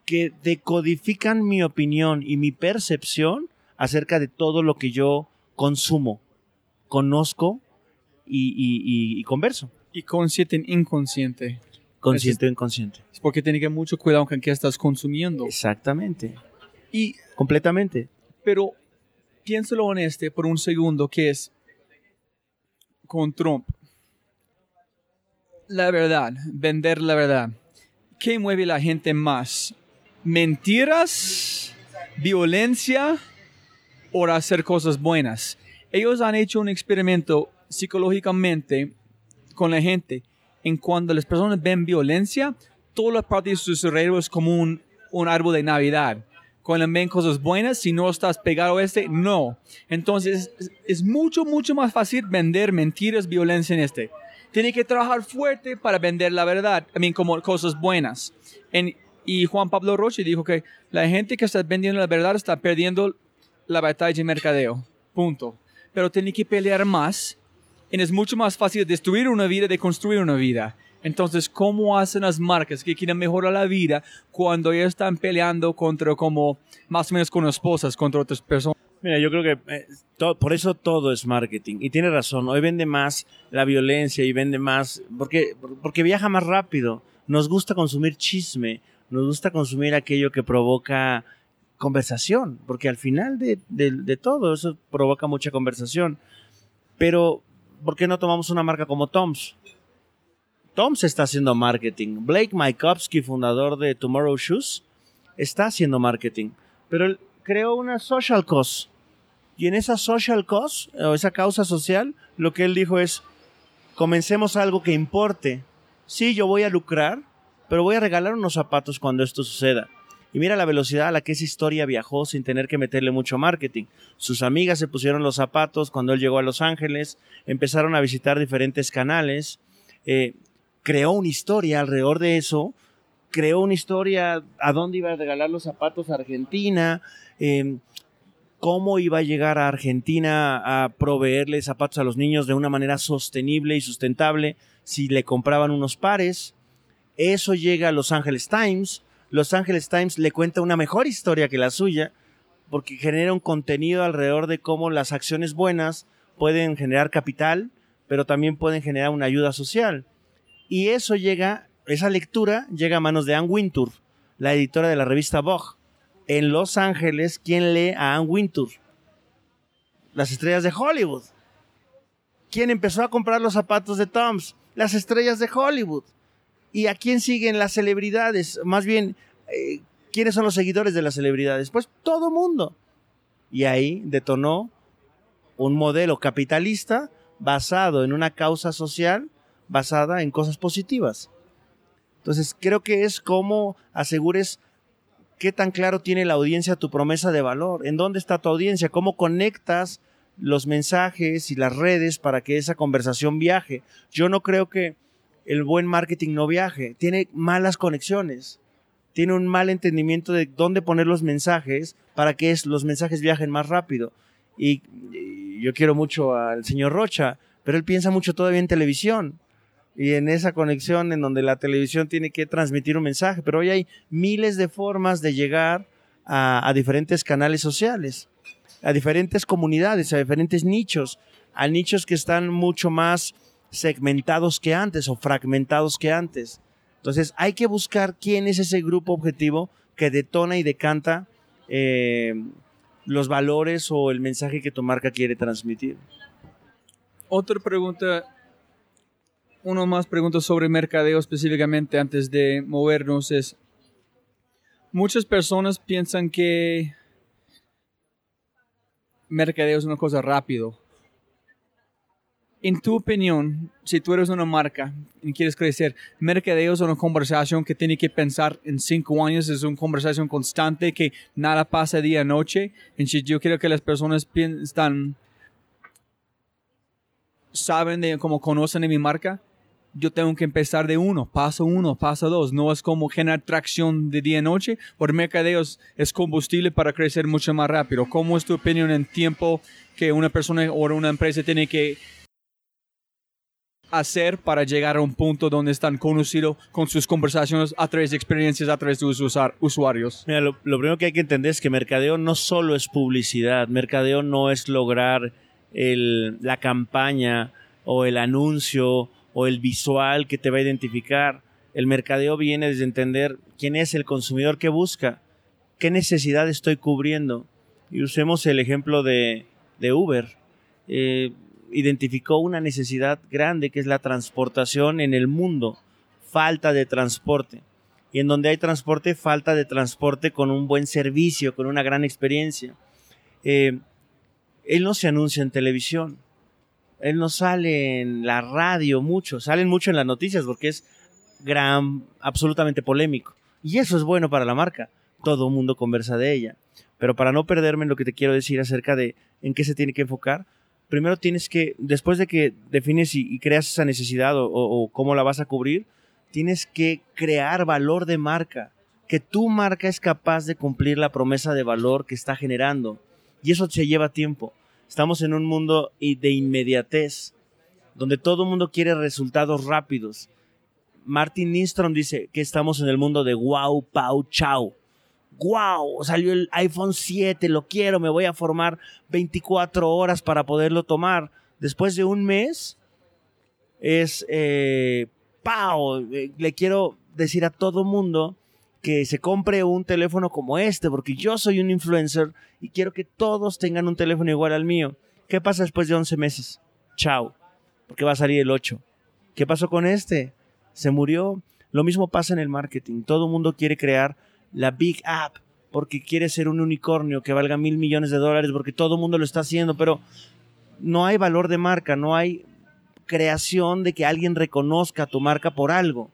que decodifican mi opinión y mi percepción acerca de todo lo que yo consumo, conozco y, converso. Y consciente inconsciente. Consciente o inconsciente. Es porque tiene que mucho cuidado con qué estás consumiendo. Exactamente. Y completamente. Pero piénsalo en este por un segundo, que es con Trump. La verdad, vender la verdad. ¿Qué mueve a la gente más? ¿Mentiras? ¿Violencia? ¿O hacer cosas buenas? Ellos han hecho un experimento psicológicamente con la gente en cuando las personas ven violencia, toda la parte de su cerebro es como un, un árbol de Navidad cuando ven cosas buenas, si no estás pegado a este, no. Entonces es, mucho, mucho más fácil vender mentiras, violencia en este. Tiene que trabajar fuerte para vender la verdad, también como cosas buenas. y Juan Pablo Roche dijo que la gente que está vendiendo la verdad está perdiendo la batalla de mercadeo. Punto. Pero tiene que pelear más. Es mucho más fácil destruir una vida de construir una vida. Entonces, ¿cómo hacen las marcas que quieren mejorar la vida cuando ellos están peleando contra como más o menos con esposas, contra otras personas? Mira, yo creo que eh, por eso todo es marketing. Y tiene razón, hoy vende más la violencia y vende más, porque, porque viaja más rápido. Nos gusta consumir chisme, nos gusta consumir aquello que provoca conversación, porque al final de, de todo eso provoca mucha conversación. Pero, ¿por qué no tomamos una marca como Tom's? Tom's está haciendo marketing. Blake Mykovsky, fundador de Tomorrow Shoes, está haciendo marketing. Pero él creó una social cause. Y en esa social cause, o esa causa social, lo que él dijo es, comencemos algo que importe. Sí, yo voy a lucrar, pero voy a regalar unos zapatos cuando esto suceda. Y mira la velocidad a la que esa historia viajó sin tener que meterle mucho marketing. Sus amigas se pusieron los zapatos cuando él llegó a Los Ángeles, empezaron a visitar diferentes canales. Eh, creó una historia alrededor de eso, creó una historia a dónde iba a regalar los zapatos a Argentina, em, cómo iba a llegar a Argentina a proveerle zapatos a los niños de una manera sostenible y sustentable si le compraban unos pares. Eso llega a Los Angeles Times. Los Angeles Times le cuenta una mejor historia que la suya porque genera un contenido alrededor de cómo las acciones buenas pueden generar capital, pero también pueden generar una ayuda social. Y eso llega, esa lectura llega a manos de Anne Wintour, la editora de la revista Vogue. En Los Ángeles, ¿quién lee a Anne Wintour? Las estrellas de Hollywood. ¿Quién empezó a comprar los zapatos de Toms? Las estrellas de Hollywood. ¿Y a quién siguen las celebridades? Más bien, eh, ¿quiénes son los seguidores de las celebridades? Pues todo mundo. Y ahí detonó un modelo capitalista basado en una causa social basada en cosas positivas. Entonces, creo que es como asegures qué tan claro tiene la audiencia tu promesa de valor, en dónde está tu audiencia, cómo conectas los mensajes y las redes para que esa conversación viaje. Yo no creo que el buen marketing no viaje, tiene malas conexiones, tiene un mal entendimiento de dónde poner los mensajes para que los mensajes viajen más rápido. Y, yo quiero mucho al señor Rocha, pero él piensa mucho todavía en televisión. Y en esa conexión en donde la televisión tiene que transmitir un mensaje, pero hoy hay miles de formas de llegar a, diferentes canales sociales, a diferentes comunidades, a diferentes nichos, a nichos que están mucho más segmentados que antes o fragmentados que antes. Entonces hay que buscar quién es ese grupo objetivo que detona y decanta eh, los valores o el mensaje que tu marca quiere transmitir. Otra pregunta, uno más preguntas sobre mercadeo específicamente antes de movernos es, muchas personas piensan que mercadeo es una cosa rápido. En tu opinión, si tú eres una marca y quieres crecer, mercadeo es una conversación que tiene que pensar en cinco años, es una conversación constante que nada pasa día a noche. Entonces yo quiero que las personas piensan, saben de cómo conocen de mi marca, yo tengo que empezar de uno, paso uno, paso dos. No es como generar tracción de día a noche. Por mercadeo es combustible para crecer mucho más rápido. ¿Cómo es tu opinión en tiempo que una persona o una empresa tiene que hacer para llegar a un punto donde están conocidos con sus conversaciones a través de experiencias, a través de sus usuarios? Mira, lo, primero que hay que entender es que mercadeo no solo es publicidad. Mercadeo no es lograr el, la campaña o el anuncio o el visual que te va a identificar. El mercadeo viene desde entender quién es el consumidor que busca, qué necesidad estoy cubriendo. Y usemos el ejemplo de, de Uber. Eh, identificó una necesidad grande que es la transportación en el mundo, falta de transporte. Y en donde hay transporte, falta de transporte con un buen servicio, con una gran experiencia. Eh, él no se anuncia en televisión, él no sale en la radio mucho, salen mucho en las noticias porque es gran, absolutamente polémico. Y eso es bueno para la marca. Todo el mundo conversa de ella. Pero para no perderme en lo que te quiero decir acerca de en qué se tiene que enfocar, primero tienes que, después de que defines y, creas esa necesidad o, cómo la vas a cubrir, tienes que crear valor de marca. Que tu marca es capaz de cumplir la promesa de valor que está generando. Y eso se lleva tiempo. Estamos en un mundo de inmediatez, donde todo el mundo quiere resultados rápidos. Martin Nistrom dice que estamos en el mundo de wow, pau, chau. Wow, salió el iPhone 7, lo quiero, me voy a formar 24 horas para poderlo tomar. Después de un mes, es eh, pau, eh, le quiero decir a todo mundo que se compre un teléfono como este, porque yo soy un influencer y quiero que todos tengan un teléfono igual al mío. ¿Qué pasa después de 11 meses? Chao, porque va a salir el 8. ¿Qué pasó con este? Se murió. Lo mismo pasa en el marketing. Todo el mundo quiere crear la Big App porque quiere ser un unicornio que valga mil millones de dólares porque todo el mundo lo está haciendo, pero no hay valor de marca, no hay creación de que alguien reconozca tu marca por algo.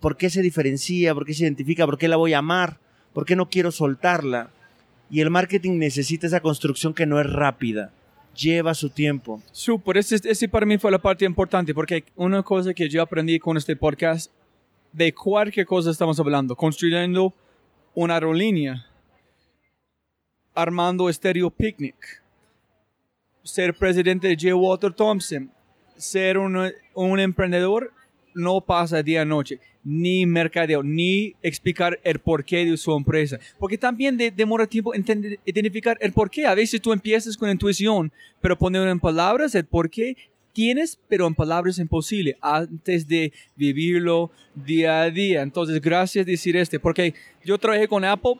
¿Por qué se diferencia? ¿Por qué se identifica? ¿Por qué la voy a amar? ¿Por qué no quiero soltarla? Y el marketing necesita esa construcción que no es rápida. Lleva su tiempo. Súper, ese, ese para mí fue la parte importante, porque una cosa que yo aprendí con este podcast, de cualquier cosa estamos hablando, construyendo una aerolínea, armando Stereo Picnic, ser presidente de J. Walter Thompson, ser un, un emprendedor, no pasa día a noche ni mercadeo, ni explicar el porqué de su empresa. Porque también demora tiempo identificar el porqué. A veces tú empiezas con intuición, pero poner en palabras el porqué tienes, pero en palabras imposible antes de vivirlo día a día. Entonces, gracias decir este, porque yo trabajé con Apple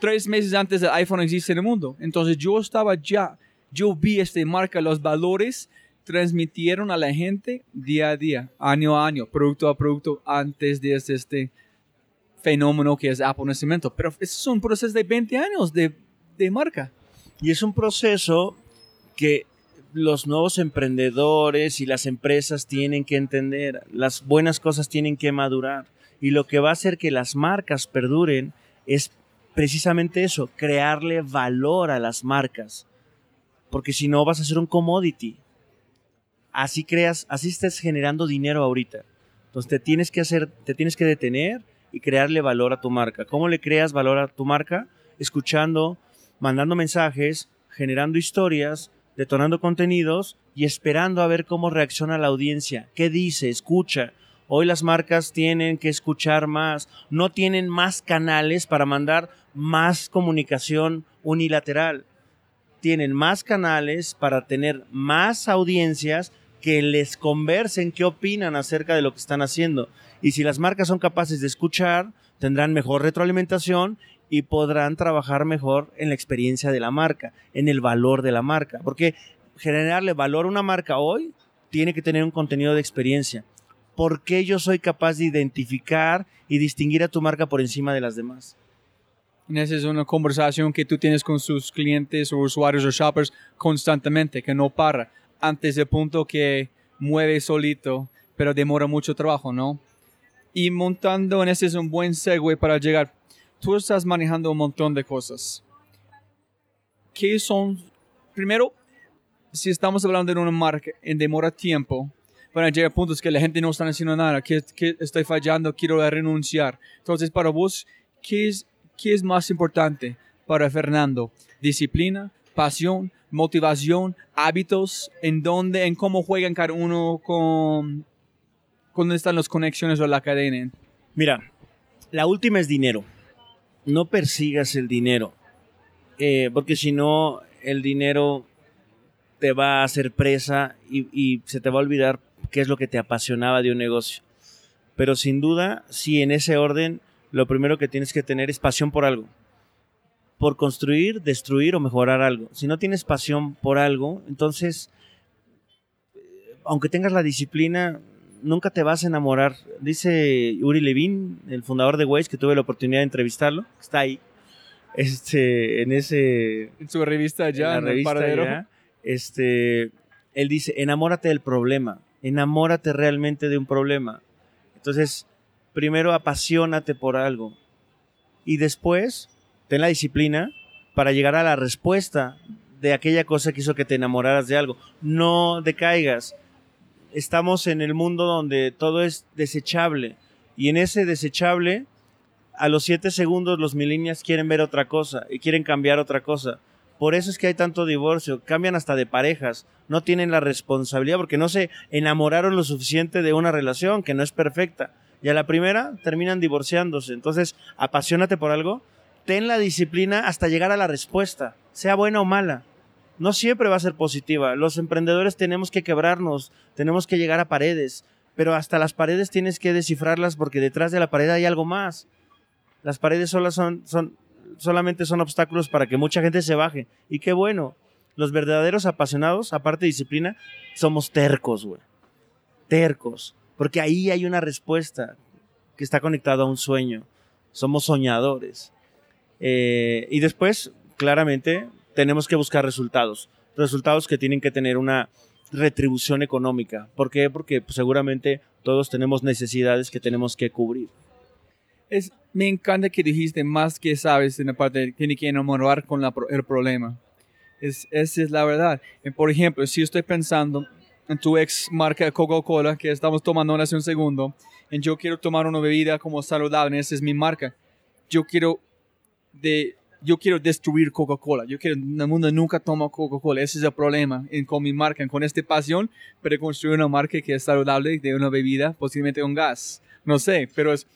tres meses antes del iPhone existe en el mundo. Entonces, yo estaba ya, yo vi este marca, los valores transmitieron a la gente día a día, año a año, producto a producto, antes de este, este fenómeno que es Apple Nacimiento. Pero es un proceso de 20 años de, de marca. Y es un proceso que los nuevos emprendedores y las empresas tienen que entender. Las buenas cosas tienen que madurar. Y lo que va a hacer que las marcas perduren es precisamente eso, crearle valor a las marcas. Porque si no vas a ser un commodity así creas, así estés generando dinero ahorita. Entonces te tienes que hacer, te tienes que detener y crearle valor a tu marca. ¿Cómo le creas valor a tu marca? Escuchando, mandando mensajes, generando historias, detonando contenidos y esperando a ver cómo reacciona la audiencia. ¿Qué dice? Escucha. Hoy las marcas tienen que escuchar más, no tienen más canales para mandar más comunicación unilateral. Tienen más canales para tener más audiencias que les conversen qué opinan acerca de lo que están haciendo. Y si las marcas son capaces de escuchar, tendrán mejor retroalimentación y podrán trabajar mejor en la experiencia de la marca, en el valor de la marca. Porque generarle valor a una marca hoy tiene que tener un contenido de experiencia. ¿Por qué yo soy capaz de identificar y distinguir a tu marca por encima de las demás? Esa es una conversación que tú tienes con sus clientes o usuarios o shoppers constantemente, que no para, antes del punto que mueve solito, pero demora mucho trabajo, ¿no? Y montando en ese es un buen segue para llegar. Tú estás manejando un montón de cosas. ¿Qué son? Primero, si estamos hablando de una marca en demora tiempo, bueno, llega puntos que la gente no está haciendo nada, que, que estoy fallando, quiero renunciar. Entonces, para vos, ¿qué es, ¿qué es más importante para Fernando? ¿Disciplina, pasión, motivación, hábitos? ¿En dónde, en cómo juegan cada uno con, dónde están las conexiones o la cadena? Mira, la última es dinero. No persigas el dinero, eh, porque si no, el dinero te va a hacer presa y, y, se te va a olvidar qué es lo que te apasionaba de un negocio. Pero sin duda, si en ese orden, lo primero que tienes que tener es pasión por algo. Por construir, destruir o mejorar algo. Si no tienes pasión por algo, entonces, aunque tengas la disciplina, nunca te vas a enamorar. Dice Uri Levin, el fundador de Waze, que tuve la oportunidad de entrevistarlo, está ahí. Este, en ese. En su revista ya, en, la revista ya, este, él dice: enamórate del problema, enamórate realmente de un problema. Entonces, primero apasionate por algo. Y después, ten la disciplina para llegar a la respuesta de aquella cosa que hizo que te enamoraras de algo. No decaigas estamos en el mundo donde todo es desechable y en ese desechable a los siete segundos los millennials quieren ver otra cosa y quieren cambiar otra cosa. Por eso es que hay tanto divorcio, cambian hasta de parejas, no tienen la responsabilidad porque no se enamoraron lo suficiente de una relación que no es perfecta. Y a la primera terminan divorciándose. Entonces, apasionate por algo, ten la disciplina hasta llegar a la respuesta, sea buena o mala no siempre va a ser positiva. Los emprendedores tenemos que quebrarnos, tenemos que llegar a paredes, pero hasta las paredes tienes que descifrarlas porque detrás de la pared hay algo más. Las paredes son, son, solamente son obstáculos para que mucha gente se baje. Y qué bueno, los verdaderos apasionados, aparte de disciplina, somos tercos, güey. Tercos. Porque ahí hay una respuesta que está conectada a un sueño. Somos soñadores. Eh, y después, claramente, tenemos que buscar resultados, resultados que tienen que tener una retribución económica. ¿Por qué? Porque pues, seguramente todos tenemos necesidades que tenemos que cubrir. Es, me encanta que dijiste más que sabes en la parte de tiene que enamorar con la, el problema. Es, esa es la verdad. Por ejemplo, si estoy pensando en tu ex marca Coca-Cola que estamos tomando hace un segundo, en yo quiero tomar una bebida como saludable, esa es mi marca. Yo quiero de yo quiero destruir Coca-Cola. Yo quiero, el mundo nunca toma Coca-Cola. Ese es el problema en, con mi marca, con esta pasión, pero construir una marca que es saludable de una bebida, posiblemente un gas. No sé, pero es,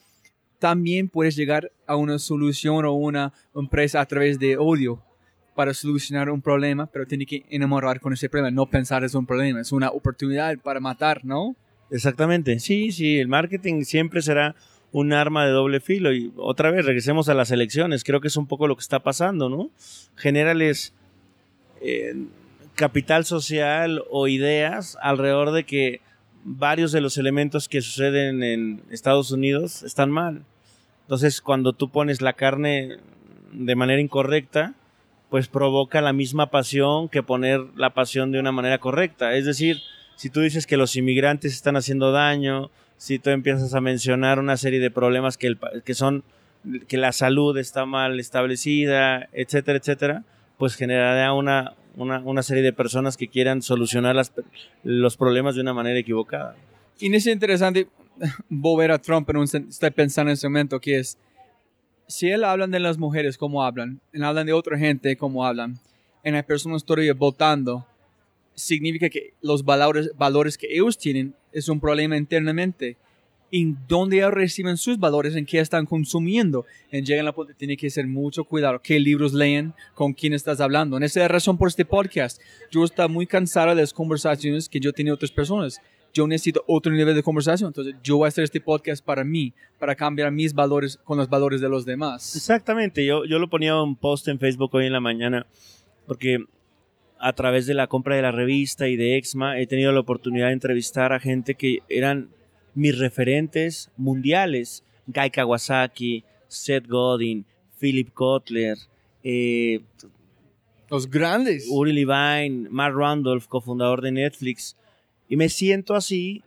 también puedes llegar a una solución o una empresa a través de odio para solucionar un problema, pero tiene que enamorar con ese problema, no pensar es un problema, es una oportunidad para matar, ¿no? Exactamente, sí, sí, el marketing siempre será un arma de doble filo. Y otra vez, regresemos a las elecciones. Creo que es un poco lo que está pasando, ¿no? Generales eh, capital social o ideas alrededor de que varios de los elementos que suceden en Estados Unidos están mal. Entonces, cuando tú pones la carne de manera incorrecta, pues provoca la misma pasión que poner la pasión de una manera correcta. Es decir, si tú dices que los inmigrantes están haciendo daño, si tú empiezas a mencionar una serie de problemas que, que son que la salud está mal establecida, etcétera, etcétera, pues generará una, una, serie de personas que quieran solucionar las, los problemas de una manera equivocada. Y es interesante [LAUGHS] volver a Trump, pero estoy pensando en ese momento que es, si él habla de las mujeres como hablan, él habla de otra gente como hablan, en la persona todavía votando, significa que los valores, valores que ellos tienen es un problema internamente. En dónde ellos reciben sus valores, en qué están consumiendo. En llegan la tiene que ser mucho cuidado. ¿Qué libros leen? ¿Con quién estás hablando? En esa razón por este podcast. Yo estoy muy cansado de las conversaciones que yo tenía otras personas. yo necesito otro nivel de conversación. Entonces, yo voy a hacer este podcast para mí, para cambiar mis valores con los valores de los demás. Exactamente, yo, yo lo ponía un post en Facebook hoy en la mañana, porque a través de la compra de la revista y de Exma he tenido la oportunidad de entrevistar a gente que eran mis referentes mundiales. Guy Kawasaki, Seth Godin, Philip Kotler, eh, Los grandes. Uri Levine, Mark Randolph, cofundador de Netflix. Y me siento así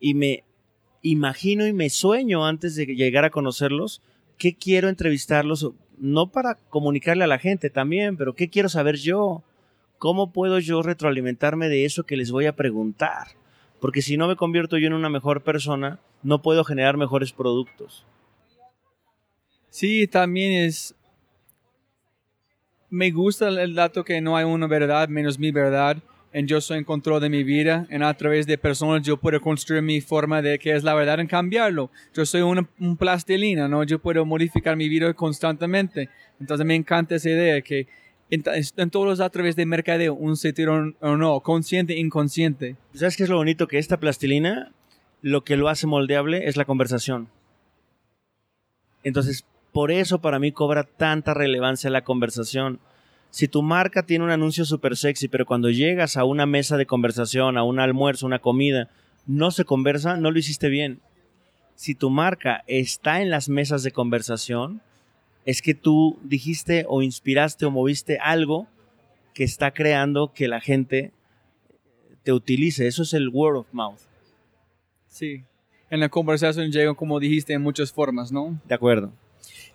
y me imagino y me sueño antes de llegar a conocerlos qué quiero entrevistarlos, no para comunicarle a la gente también, pero qué quiero saber yo. ¿Cómo puedo yo retroalimentarme de eso que les voy a preguntar? Porque si no me convierto yo en una mejor persona, no puedo generar mejores productos. Sí, también es... Me gusta el dato que no hay una verdad menos mi verdad. En yo soy en control de mi vida. En a través de personas yo puedo construir mi forma de que es la verdad en cambiarlo. Yo soy una, un plastilina, ¿no? Yo puedo modificar mi vida constantemente. Entonces me encanta esa idea que en, en todos a través de mercadeo, un sentido o no, consciente, inconsciente. ¿Sabes qué es lo bonito? Que esta plastilina, lo que lo hace moldeable es la conversación. Entonces, por eso para mí cobra tanta relevancia la conversación. Si tu marca tiene un anuncio súper sexy, pero cuando llegas a una mesa de conversación, a un almuerzo, una comida, no se conversa, no lo hiciste bien. Si tu marca está en las mesas de conversación, es que tú dijiste o inspiraste o moviste algo que está creando que la gente te utilice. Eso es el word of mouth. Sí. En la conversación llegan, como dijiste, en muchas formas, ¿no? De acuerdo.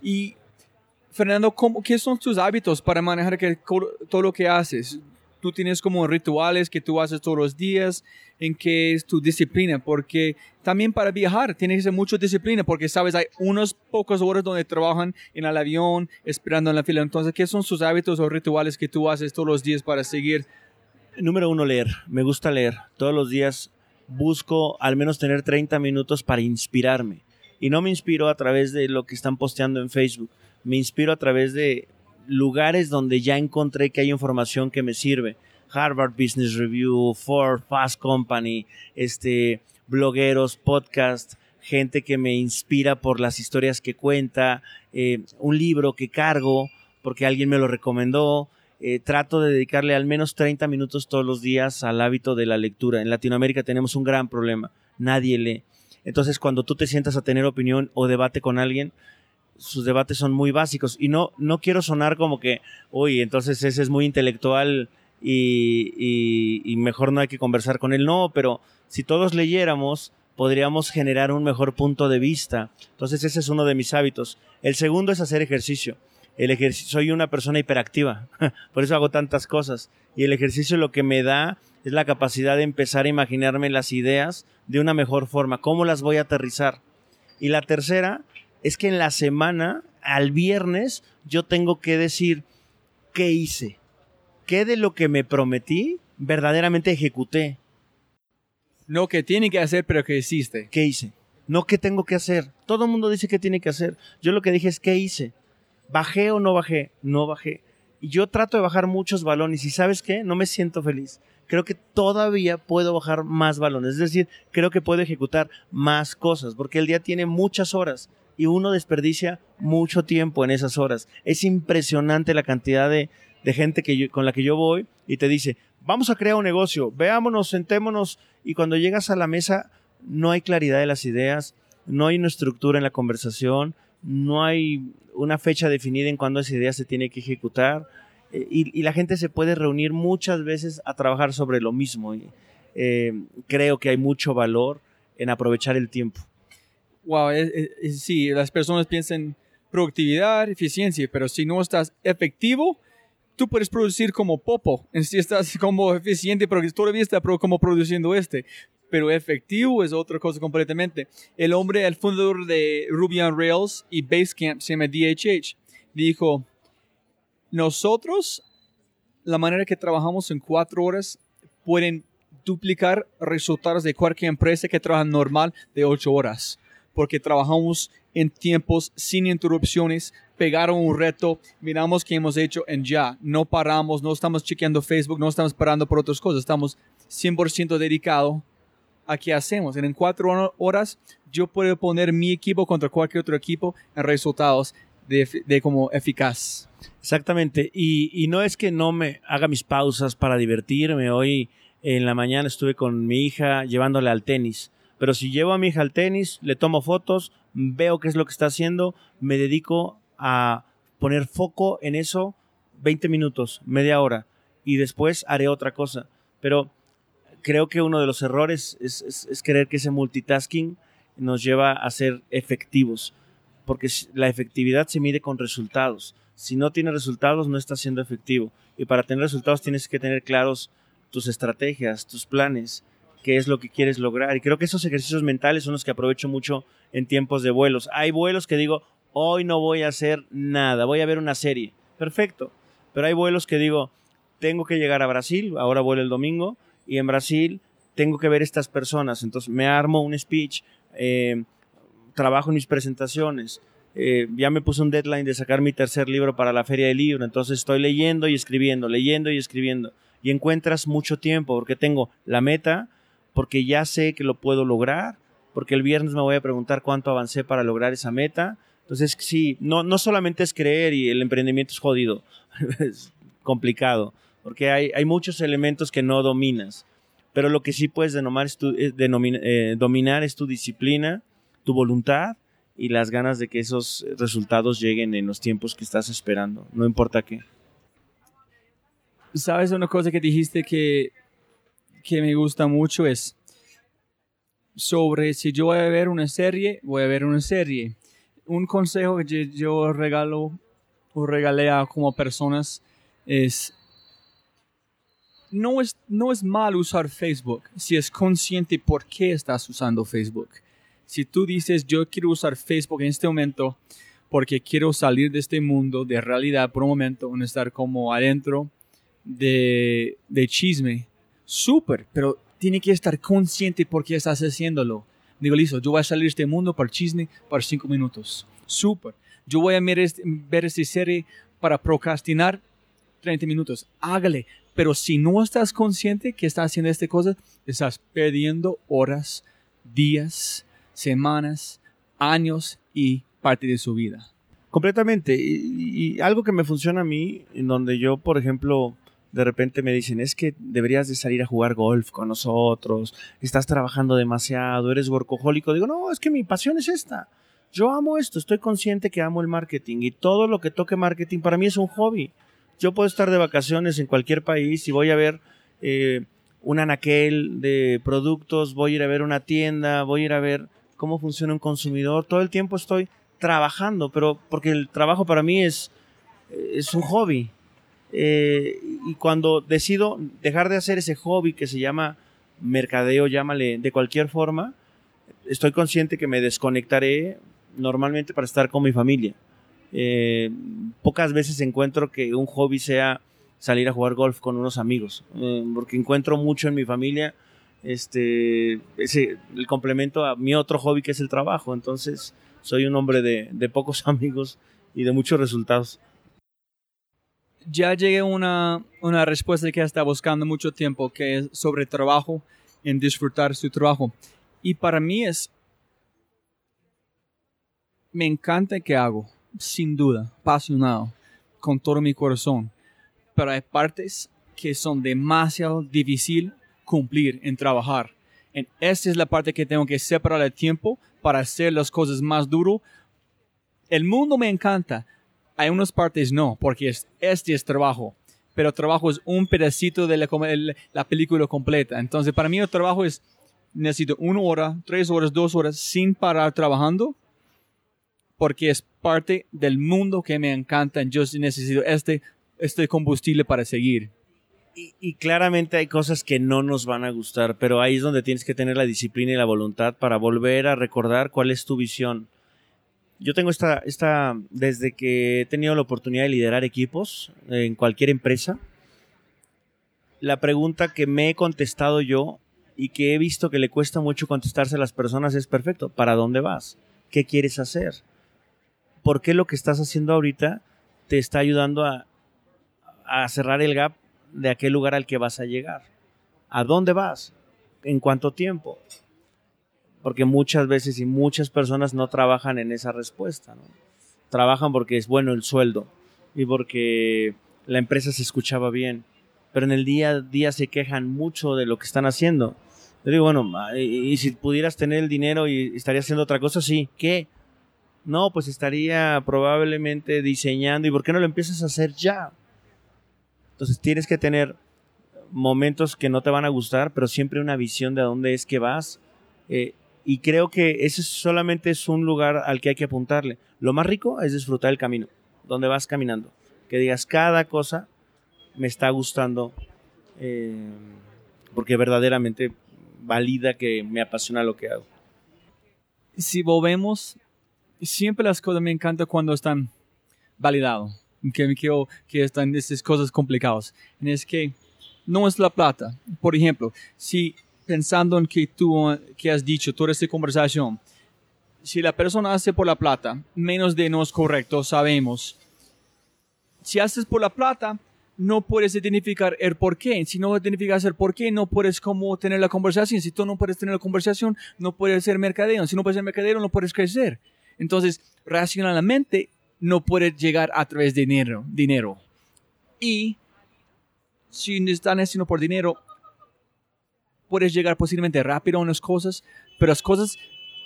Y, Fernando, ¿cómo, ¿qué son tus hábitos para manejar que, todo lo que haces? Tú tienes como rituales que tú haces todos los días, en qué es tu disciplina, porque también para viajar tienes que ser mucha disciplina, porque sabes, hay unas pocas horas donde trabajan en el avión, esperando en la fila. Entonces, ¿qué son sus hábitos o rituales que tú haces todos los días para seguir? Número uno, leer. Me gusta leer. Todos los días busco al menos tener 30 minutos para inspirarme. Y no me inspiro a través de lo que están posteando en Facebook. Me inspiro a través de lugares donde ya encontré que hay información que me sirve. Harvard Business Review, Ford, Fast Company, este, blogueros, podcast, gente que me inspira por las historias que cuenta, eh, un libro que cargo porque alguien me lo recomendó. Eh, trato de dedicarle al menos 30 minutos todos los días al hábito de la lectura. En Latinoamérica tenemos un gran problema. Nadie lee. Entonces, cuando tú te sientas a tener opinión o debate con alguien, sus debates son muy básicos. Y no, no quiero sonar como que, uy, entonces ese es muy intelectual y, y, y mejor no hay que conversar con él. No, pero si todos leyéramos, podríamos generar un mejor punto de vista. Entonces, ese es uno de mis hábitos. El segundo es hacer ejercicio. El ejercicio, soy una persona hiperactiva, [LAUGHS] por eso hago tantas cosas. Y el ejercicio lo que me da es la capacidad de empezar a imaginarme las ideas de una mejor forma, cómo las voy a aterrizar. Y la tercera es que en la semana, al viernes, yo tengo que decir qué hice, qué de lo que me prometí verdaderamente ejecuté. No que tiene que hacer, pero que hiciste. ¿Qué hice? No qué tengo que hacer. Todo el mundo dice que tiene que hacer. Yo lo que dije es qué hice. ¿Bajé o no bajé? No bajé. Y yo trato de bajar muchos balones y sabes qué? No me siento feliz. Creo que todavía puedo bajar más balones. Es decir, creo que puedo ejecutar más cosas porque el día tiene muchas horas y uno desperdicia mucho tiempo en esas horas. Es impresionante la cantidad de, gente que yo, con la que yo voy y te dice, vamos a crear un negocio, veámonos, sentémonos y cuando llegas a la mesa no hay claridad de las ideas, no hay una estructura en la conversación, no hay una fecha definida en cuándo esa idea se tiene que ejecutar eh, y, la gente se puede reunir muchas veces a trabajar sobre lo mismo. Eh, creo que hay mucho valor en aprovechar el tiempo. Wow, es, es, sí, las personas piensan productividad, eficiencia, pero si no estás efectivo, tú puedes producir como popo. Si estás [LAUGHS] como eficiente, pero todavía está como produciendo este. Pero efectivo es otra cosa completamente. El hombre, el fundador de Ruby on Rails y Basecamp, se llama DHH, dijo, nosotros, la manera que trabajamos en cuatro horas, pueden duplicar resultados de cualquier empresa que trabaja normal de ocho horas. Porque trabajamos en tiempos sin interrupciones, pegaron un reto, miramos qué hemos hecho en ya. No paramos, no estamos chequeando Facebook, no estamos parando por otras cosas, estamos 100% dedicados aquí hacemos. En cuatro horas yo puedo poner mi equipo contra cualquier otro equipo en resultados de, de como eficaz. Exactamente. Y, y, no es que no me haga mis pausas para divertirme. Hoy en la mañana estuve con mi hija llevándole al tenis. Pero si llevo a mi hija al tenis, le tomo fotos, veo qué es lo que está haciendo, me dedico a poner foco en eso 20 minutos, media hora, y después haré otra cosa. Pero creo que uno de los errores es, es, creer que ese multitasking nos lleva a ser efectivos, porque la efectividad se mide con resultados. Si no tiene resultados, no está siendo efectivo. Y para tener resultados tienes que tener claros tus estrategias, tus planes, qué es lo que quieres lograr. Y creo que esos ejercicios mentales son los que aprovecho mucho en tiempos de vuelos. Hay vuelos que digo, hoy no voy a hacer nada, voy a ver una serie. Perfecto. Pero hay vuelos que digo, tengo que llegar a Brasil, ahora vuelo el domingo, y en Brasil tengo que ver estas personas. Entonces me armo un speech, eh, trabajo en mis presentaciones. Eh, ya me puse un deadline de sacar mi tercer libro para la feria del libro, entonces estoy leyendo y escribiendo, leyendo y escribiendo. Y encuentras mucho tiempo porque tengo la meta, porque ya sé que lo puedo lograr, porque el viernes me voy a preguntar cuánto avancé para lograr esa meta. Entonces, sí, no, no solamente es creer y el emprendimiento es jodido, [LAUGHS] es complicado porque hay, hay muchos elementos que no dominas. Pero lo que sí puedes denominar es tu, eh, eh, dominar es tu disciplina, tu voluntad y las ganas de que esos resultados lleguen en los tiempos que estás esperando, no importa qué. ¿Sabes una cosa que dijiste que, que me gusta mucho? Es sobre si yo voy a ver una serie, voy a ver una serie. Un consejo que yo regalo o regalé a como personas es no es, no es mal usar Facebook si es consciente por qué estás usando Facebook. Si tú dices, yo quiero usar Facebook en este momento porque quiero salir de este mundo de realidad por un momento, no estar como adentro de, de chisme, súper, pero tiene que estar consciente por qué estás haciéndolo. Digo, listo, yo voy a salir de este mundo para chisme por cinco minutos. Súper. Yo voy a ver, este, ver esta serie para procrastinar 30 minutos. Hágale. Pero si no estás consciente que estás haciendo esta cosa, estás perdiendo horas, días, semanas, años y parte de su vida. Completamente. Y, algo que me funciona a mí, en donde yo, por ejemplo, de repente me dicen, es que deberías de salir a jugar golf con nosotros, estás trabajando demasiado, eres workahólico. Digo, no, es que mi pasión es esta. Yo amo esto, estoy consciente que amo el marketing y todo lo que toque marketing para mí es un hobby. Yo puedo estar de vacaciones en cualquier país y voy a ver eh, un anaquel de productos, voy a ir a ver una tienda, voy a ir a ver cómo funciona un consumidor. Todo el tiempo estoy trabajando, pero porque el trabajo para mí es, es un hobby. Eh, y cuando decido dejar de hacer ese hobby que se llama mercadeo, llámale de cualquier forma, estoy consciente que me desconectaré normalmente para estar con mi familia. Eh, pocas veces encuentro que un hobby sea salir a jugar golf con unos amigos, eh, porque encuentro mucho en mi familia este, el complemento a mi otro hobby que es el trabajo. Entonces, soy un hombre de pocos [LAUGHS] amigos y de muchos resultados. Ya llegué a una, una respuesta que está buscando mucho tiempo, que es sobre trabajo, en disfrutar su trabajo. Y para mí es, me encanta que hago sin duda, apasionado, con todo mi corazón. Pero hay partes que son demasiado difícil cumplir en trabajar. En esta es la parte que tengo que separar el tiempo para hacer las cosas más duro. El mundo me encanta. Hay unas partes no, porque es, este es trabajo. Pero trabajo es un pedacito de la, la película completa. Entonces, para mí el trabajo es, necesito una hora, tres horas, dos horas sin parar trabajando porque es parte del mundo que me encanta. Yo necesito este, este combustible para seguir. Y, claramente hay cosas que no nos van a gustar, pero ahí es donde tienes que tener la disciplina y la voluntad para volver a recordar cuál es tu visión. Yo tengo esta, esta, desde que he tenido la oportunidad de liderar equipos en cualquier empresa, la pregunta que me he contestado yo y que he visto que le cuesta mucho contestarse a las personas es perfecto. ¿Para dónde vas? ¿Qué quieres hacer? por qué lo que estás haciendo ahorita te está ayudando a, cerrar el gap de aquel lugar al que vas a llegar. ¿A dónde vas? en cuánto tiempo. Porque muchas veces y muchas personas no trabajan en esa respuesta. Trabajan porque es bueno el sueldo y porque la empresa se escuchaba bien. Pero en el día a día se quejan mucho de lo que están haciendo. Yo digo, bueno, y, y si pudieras tener el dinero y estarías haciendo otra cosa, sí. ¿Qué? No, pues estaría probablemente diseñando. ¿Y por qué no lo empiezas a hacer ya? Entonces tienes que tener momentos que no te van a gustar, pero siempre una visión de a dónde es que vas. Eh, y creo que ese solamente es un lugar al que hay que apuntarle. Lo más rico es disfrutar el camino, donde vas caminando. Que digas, cada cosa me está gustando, eh, porque verdaderamente valida que me apasiona lo que hago. Si volvemos siempre las cosas me encantan cuando están validados, que, que, que están estas cosas complicadas. Es que no es la plata. Por ejemplo, si pensando en que tú que has dicho toda esta conversación, si la persona hace por la plata, menos de no es correcto, sabemos. Si haces por la plata, no puedes identificar el por qué. Si no identificas el por qué, no puedes como tener la conversación. Si tú no puedes tener la conversación, no puedes ser mercadeo. Si no puedes ser mercadeo, no puedes crecer. Entonces, racionalmente no puede llegar a través de dinero. dinero. Y si están haciendo por dinero, puedes llegar posiblemente rápido a unas cosas, pero las cosas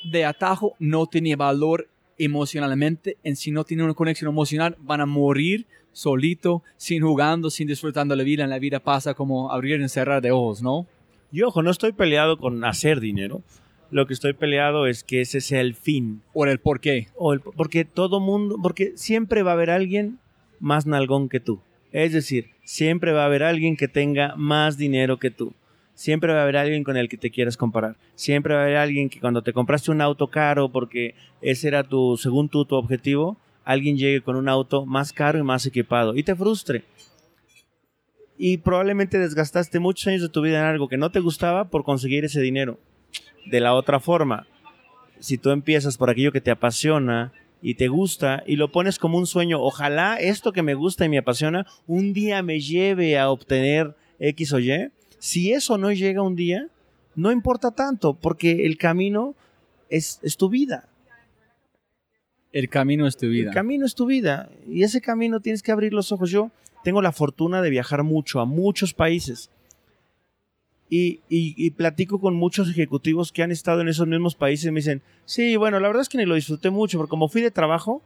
de atajo no tienen valor emocionalmente. En si no tienen una conexión emocional, van a morir solito, sin jugando, sin disfrutando la vida. En la vida pasa como abrir y cerrar de ojos, ¿no? Y ojo, no estoy peleado con hacer dinero. Lo que estoy peleado es que ese sea el fin. O el por qué. O el, porque todo mundo, porque siempre va a haber alguien más nalgón que tú. Es decir, siempre va a haber alguien que tenga más dinero que tú. Siempre va a haber alguien con el que te quieras comparar. Siempre va a haber alguien que cuando te compraste un auto caro porque ese era tu, según tú, tu objetivo, alguien llegue con un auto más caro y más equipado y te frustre. Y probablemente desgastaste muchos años de tu vida en algo que no te gustaba por conseguir ese dinero de la otra forma. Si tú empiezas por aquello que te apasiona y te gusta y lo pones como un sueño, ojalá esto que me gusta y me apasiona un día me lleve a obtener X o Y. Si eso no llega un día, no importa tanto, porque el camino es, es tu vida. El camino es tu vida. El camino es tu vida. Y ese camino tienes que abrir los ojos. Yo tengo la fortuna de viajar mucho a muchos países y, platico con muchos ejecutivos que han estado en esos mismos países y me dicen, sí, bueno, la verdad es que ni lo disfruté mucho, porque como fui de trabajo,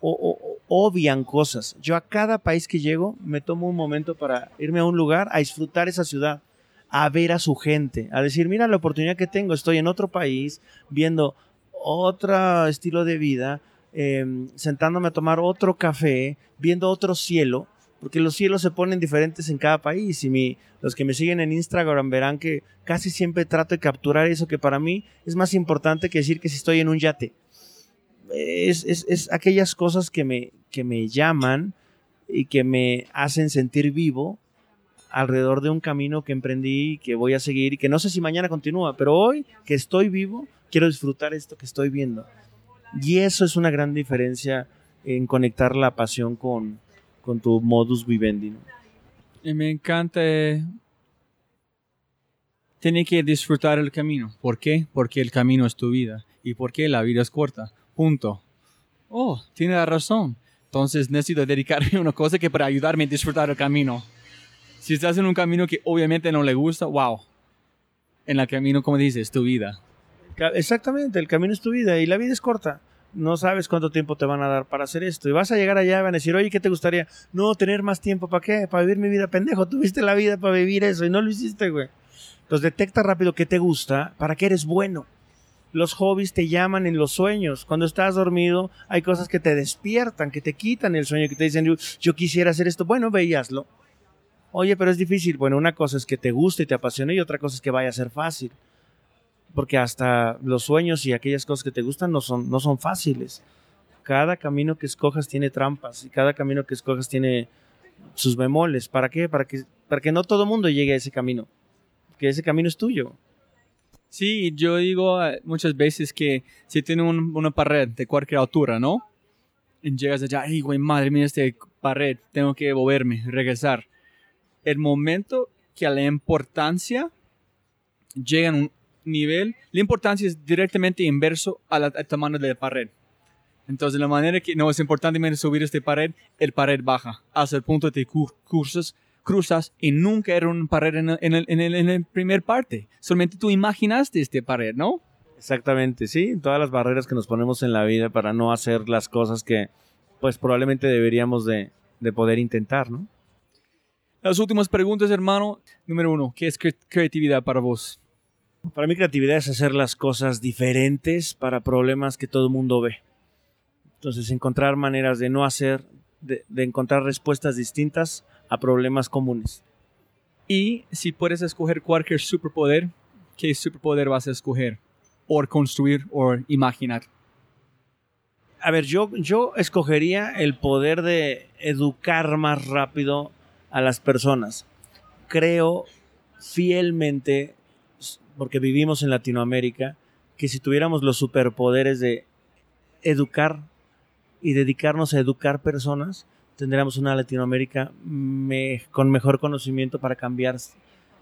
o, obvian cosas. Yo a cada país que llego me tomo un momento para irme a un lugar a disfrutar esa ciudad, a ver a su gente, a decir, mira la oportunidad que tengo, estoy en otro país, viendo otro estilo de vida, em, sentándome a tomar otro café, viendo otro cielo porque los cielos se ponen diferentes en cada país y los que me siguen en Instagram verán que casi siempre trato de capturar eso que para mí es más importante que decir que si estoy en un yate. Es, es, es aquellas cosas que me, que me llaman y que me hacen sentir vivo alrededor de un camino que emprendí y que voy a seguir y que no sé si mañana continúa, pero hoy que estoy vivo, quiero disfrutar esto que estoy viendo. Y eso es una gran diferencia en conectar la pasión con, con tu modus vivendi. Y me encanta. Tiene que disfrutar el camino. ¿Por qué? Porque el camino es tu vida. ¿Y por qué la vida es corta? Punto. Oh, tiene razón. Entonces necesito dedicarme a una cosa que para ayudarme a disfrutar el camino. Si estás en un camino que obviamente no le gusta, wow. En el camino, como dices, es tu vida. Exactamente, el camino es tu vida y la vida es corta no sabes cuánto tiempo te van a dar para hacer esto. Y vas a llegar allá y van a decir, oye, ¿qué te gustaría? No, tener más tiempo, ¿para qué? Para vivir mi vida, pendejo. Tuviste la vida para vivir eso y no lo hiciste, güey. Entonces detecta rápido qué te gusta, para qué eres bueno. Los hobbies te llaman en los sueños. Cuando estás dormido, hay cosas que te despiertan, que te quitan el sueño, que te dicen, yo, quisiera hacer esto. Bueno, veíaslo. Oye, pero es difícil. Bueno, una cosa es que te guste y te apasione y otra cosa es que vaya a ser fácil porque hasta los sueños y aquellas cosas que te gustan no son, no son fáciles. Cada camino que escojas tiene trampas y cada camino que escojas tiene sus bemoles. ¿Para qué? Para que, para que no todo mundo llegue a ese camino, que ese camino es tuyo. Sí, yo digo eh, muchas veces que si tiene una pared de cualquier altura, ¿no? Y llegas allá, ay, güey, madre mía, esta pared, tengo que moverme, regresar. El momento que la importancia llegan a un nivel, la importancia es directamente inverso al, tamaño de la pared. Entonces, la manera que no es importante subir esta pared, el pared baja hasta el punto de que cruzas, cruzas y nunca era una pared en, el, en, el, en el primer parte. Solamente tú imaginaste esta pared, ¿no? Exactamente, sí. Todas las barreras que nos ponemos en la vida para no hacer las cosas que, pues, probablemente deberíamos de, de poder intentar, ¿no? Las últimas preguntas, hermano. Número uno, ¿qué es creatividad para vos? Para mí creatividad es hacer las cosas diferentes para problemas que todo el mundo ve. Entonces, encontrar maneras de no hacer, de, de, encontrar respuestas distintas a problemas comunes. Y si puedes escoger cualquier superpoder, ¿qué superpoder vas a escoger? O construir o imaginar. A ver, yo, yo escogería el poder de educar más rápido a las personas. Creo fielmente, porque vivimos en Latinoamérica, que si tuviéramos los superpoderes de educar y dedicarnos a educar personas, tendríamos una Latinoamérica con mejor conocimiento para cambiar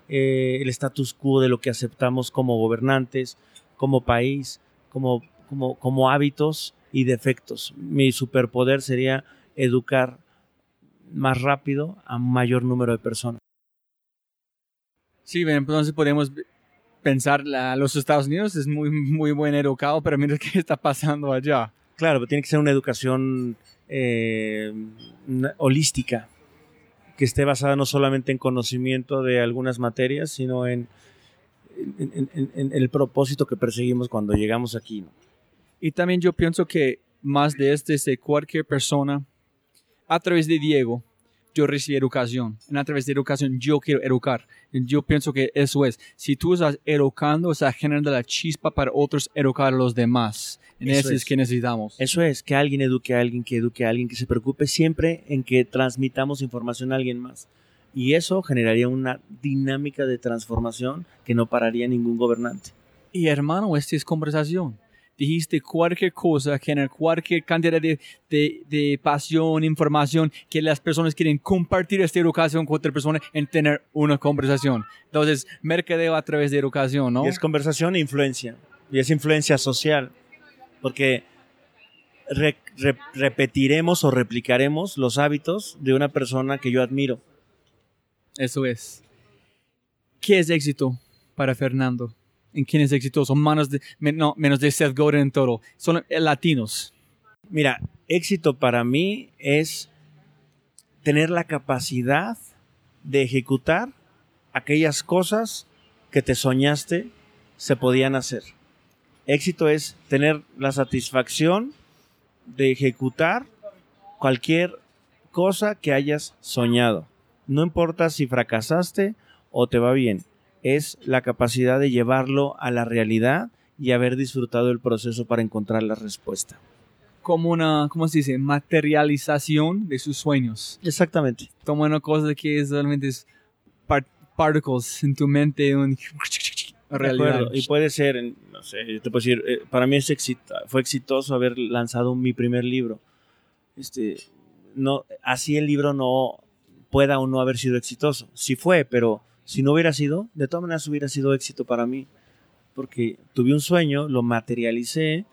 eh, el status quo de lo que aceptamos como gobernantes, como país, como, como, como hábitos y defectos. Mi superpoder sería educar más rápido a un mayor número de personas. Sí, entonces podemos pensar a los Estados Unidos es muy, muy buen educado, pero mira qué está pasando allá. Claro, tiene que ser una educación eh, holística, que esté basada no solamente en conocimiento de algunas materias, sino en, en, en, en el propósito que perseguimos cuando llegamos aquí. ¿no? Y también yo pienso que más de este, de cualquier persona, a través de Diego, yo recibí educación. Y a través de educación yo quiero educar. Yo pienso que eso es. Si tú estás educando, estás generando la chispa para otros educar a los demás. Y eso, eso es. es. que necesitamos. Eso es, que alguien eduque a alguien, que eduque a alguien, que se preocupe siempre en que transmitamos información a alguien más. Y eso generaría una dinámica de transformación que no pararía ningún gobernante. Y hermano, esta es conversación dijiste cualquier cosa, generar cualquier cantidad de, de, de, pasión, información, que las personas quieren compartir esta educación con otra persona en tener una conversación. Entonces, mercadeo a través de educación, ¿no? Y es conversación e influencia. Y es influencia social. Porque re, re, repetiremos o replicaremos los hábitos de una persona que yo admiro. Eso es. ¿Qué es éxito para Fernando? En quién es exitoso, menos de, no, menos de Seth Godin en todo. Son latinos. Mira, éxito para mí es tener la capacidad de ejecutar aquellas cosas que te soñaste se podían hacer. Éxito es tener la satisfacción de ejecutar cualquier cosa que hayas soñado. No importa si fracasaste o te va bien es la capacidad de llevarlo a la realidad y haber disfrutado el proceso para encontrar la respuesta. Como una, ¿cómo se dice? Materialización de sus sueños. Exactamente. Como una cosa que es realmente es part particles en tu mente. Un realidad. Y puede ser, no sé, yo te puedo decir, eh, para mí es exito, fue exitoso haber lanzado mi primer libro. Este, no, así el libro no pueda o no haber sido exitoso. Sí fue, pero si no hubiera sido, de todas maneras hubiera sido éxito para mí, porque tuve un sueño, lo materialicé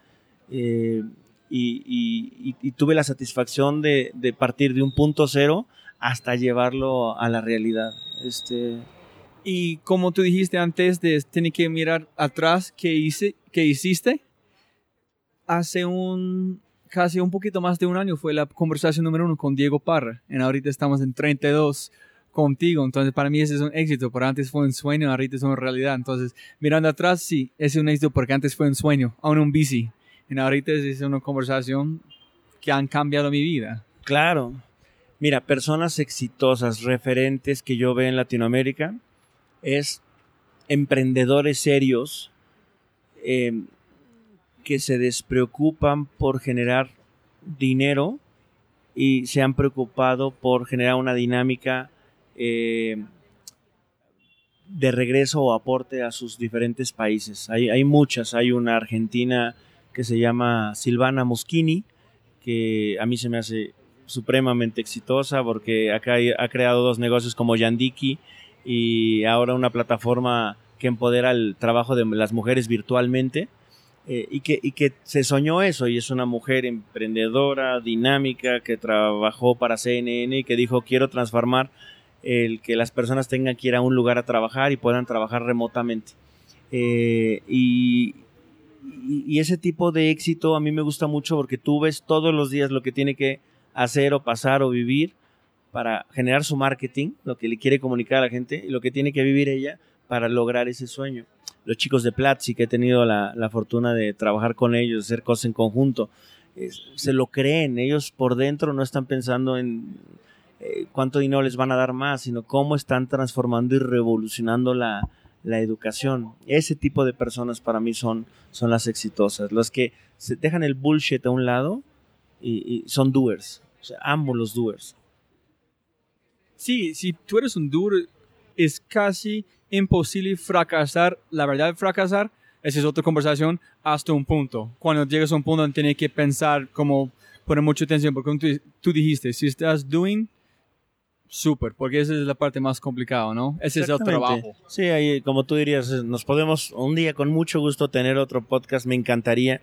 eh, y, y, y, tuve la satisfacción de, de, partir de un punto cero hasta llevarlo a la realidad. Este... Y como tú dijiste antes, de tener que mirar atrás, ¿qué, hice, qué hiciste? Hace un, casi un poquito más de un año fue la conversación número uno con Diego Parra. Y ahorita estamos en 32 contigo. Entonces, para mí ese es un éxito, porque antes fue un sueño, ahorita es una realidad. Entonces, mirando atrás, sí, es un éxito porque antes fue un sueño, aún un bici. Y ahorita es una conversación que han cambiado mi vida. Claro. Mira, personas exitosas, referentes que yo veo en Latinoamérica, es emprendedores serios eh, que se despreocupan por generar dinero y se han preocupado por generar una dinámica eh, de regreso o aporte a sus diferentes países. Hay, hay, muchas, hay una argentina que se llama Silvana Moschini, que a mí se me hace supremamente exitosa porque acá ha creado dos negocios como Yandiki y ahora una plataforma que empodera el trabajo de las mujeres virtualmente. Eh, y, que, y que se soñó eso y es una mujer emprendedora, dinámica, que trabajó para CNN y que dijo quiero transformar el que las personas tengan que ir a un lugar a trabajar y puedan trabajar remotamente. Eh, y, ese tipo de éxito a mí me gusta mucho porque tú ves todos los días lo que tiene que hacer o pasar o vivir para generar su marketing, lo que le quiere comunicar a la gente y lo que tiene que vivir ella para lograr ese sueño. Los chicos de Platzi, que he tenido la, fortuna de trabajar con ellos, hacer cosas en conjunto, se lo creen, ellos por dentro no están pensando en eh, cuánto dinero les van a dar más, sino cómo están transformando y revolucionando la, la educación. Ese tipo de personas para mí son, son las exitosas, las que se dejan el bullshit a un lado y, son doers. O amo los doers. Sí, si tú eres un doer, es casi imposible fracasar. La verdad, fracasar, esa es otra conversación, hasta un punto. Cuando llegas a un punto, tienes que pensar, como poner mucha atención, porque tú, tú dijiste, si estás doing, Súper, porque esa es la parte más complicada, ¿no? Ese es el trabajo. Sí, ahí, como tú dirías, nos podemos un día con mucho gusto tener otro podcast, me encantaría,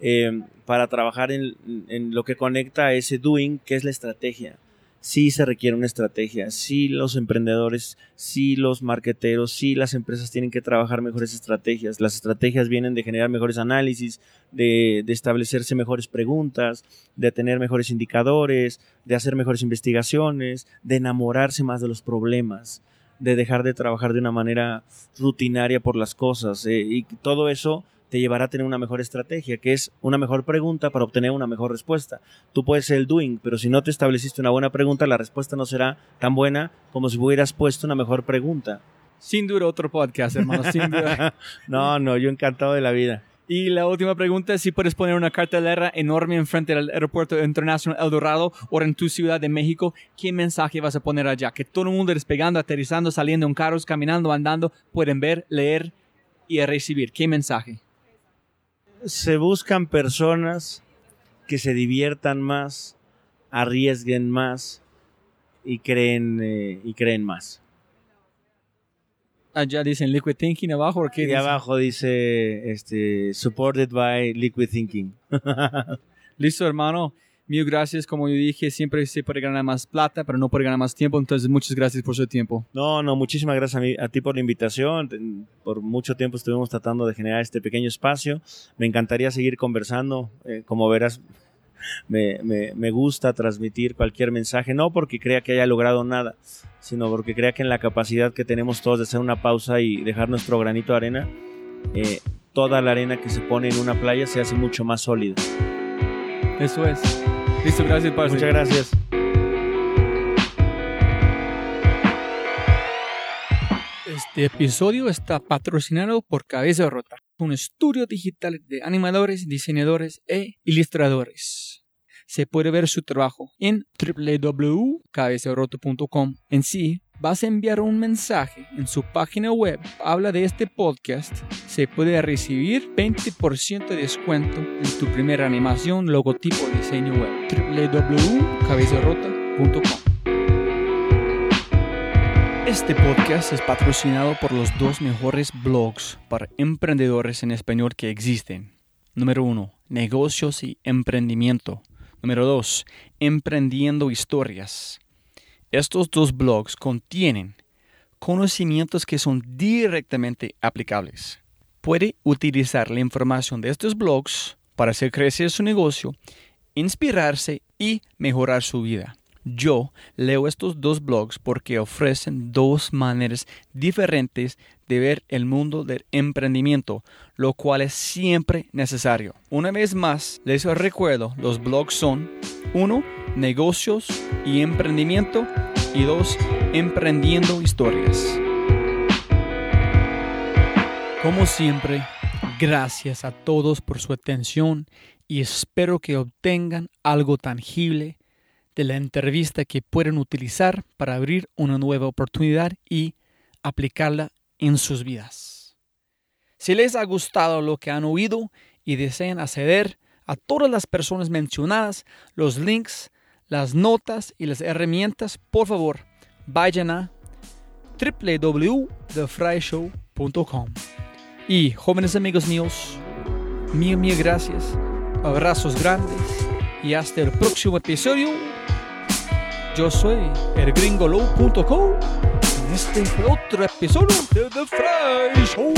eh, para trabajar en, en, lo que conecta a ese doing, que es la estrategia sí se requiere una estrategia, sí los emprendedores, sí los marqueteros, sí las empresas tienen que trabajar mejores estrategias. Las estrategias vienen de generar mejores análisis, de, de, establecerse mejores preguntas, de tener mejores indicadores, de hacer mejores investigaciones, de enamorarse más de los problemas, de dejar de trabajar de una manera rutinaria por las cosas. Eh, y todo eso te llevará a tener una mejor estrategia, que es una mejor pregunta para obtener una mejor respuesta. Tú puedes ser el doing, pero si no te estableciste una buena pregunta, la respuesta no será tan buena como si hubieras puesto una mejor pregunta. Sin duda otro podcast, hermano, sin duda. [LAUGHS] no, no, yo encantado de la vida. Y la última pregunta es si puedes poner una cartelera enorme enfrente del aeropuerto internacional El Dorado o en tu ciudad de México, ¿qué mensaje vas a poner allá? Que todo el mundo despegando, aterrizando, saliendo en carros, caminando, andando, pueden ver, leer y recibir. ¿Qué mensaje? Se buscan personas que se diviertan más, arriesguen más y creen, eh, y creen más. Allá dicen Liquid Thinking abajo o qué? Y abajo dice este supported by Liquid Thinking. [LAUGHS] Listo, hermano. Mil gracias, como yo dije, siempre se puede ganar más plata, pero no puede ganar más tiempo, entonces muchas gracias por su tiempo. No, no, muchísimas gracias a, ti por la invitación. Por mucho tiempo estuvimos tratando de generar este pequeño espacio. Me encantaría seguir conversando. Eh, como verás, me, me, me, gusta transmitir cualquier mensaje, no porque crea que haya logrado nada, sino porque crea que en la capacidad que tenemos todos de hacer una pausa y dejar nuestro granito de arena, eh, toda la arena que se pone en una playa se hace mucho más sólida. Eso es. Listo, gracias, Muchas gracias. Este episodio está patrocinado por Cabeza Rota, un estudio digital de animadores, diseñadores e ilustradores. Se puede ver su trabajo en www.cabezarroto.com. En sí, vas a enviar un mensaje en su página web, habla de este podcast, se puede recibir 20% de descuento en tu primera animación, logotipo, diseño web. www.cabezarrota.com Este podcast es patrocinado por los dos mejores blogs para emprendedores en español que existen. Número 1. Negocios y emprendimiento. Número 2. Emprendiendo historias. Estos dos blogs contienen conocimientos que son directamente aplicables. Puede utilizar la información de estos blogs para hacer crecer su negocio, inspirarse y mejorar su vida. Yo leo estos dos blogs porque ofrecen dos maneras diferentes de ver el mundo del emprendimiento, lo cual es siempre necesario. Una vez más, les recuerdo, los blogs son 1 negocios y emprendimiento y dos, emprendiendo historias. Como siempre, gracias a todos por su atención y espero que obtengan algo tangible de la entrevista que pueden utilizar para abrir una nueva oportunidad y aplicarla en sus vidas. Si les ha gustado lo que han oído y desean acceder a todas las personas mencionadas, los links las notas y las herramientas, por favor, vayan a www.thefryshow.com. Y jóvenes amigos míos, mil, mil gracias, abrazos grandes y hasta el próximo episodio. Yo soy el gringolo.com en este otro episodio de The Fry Show.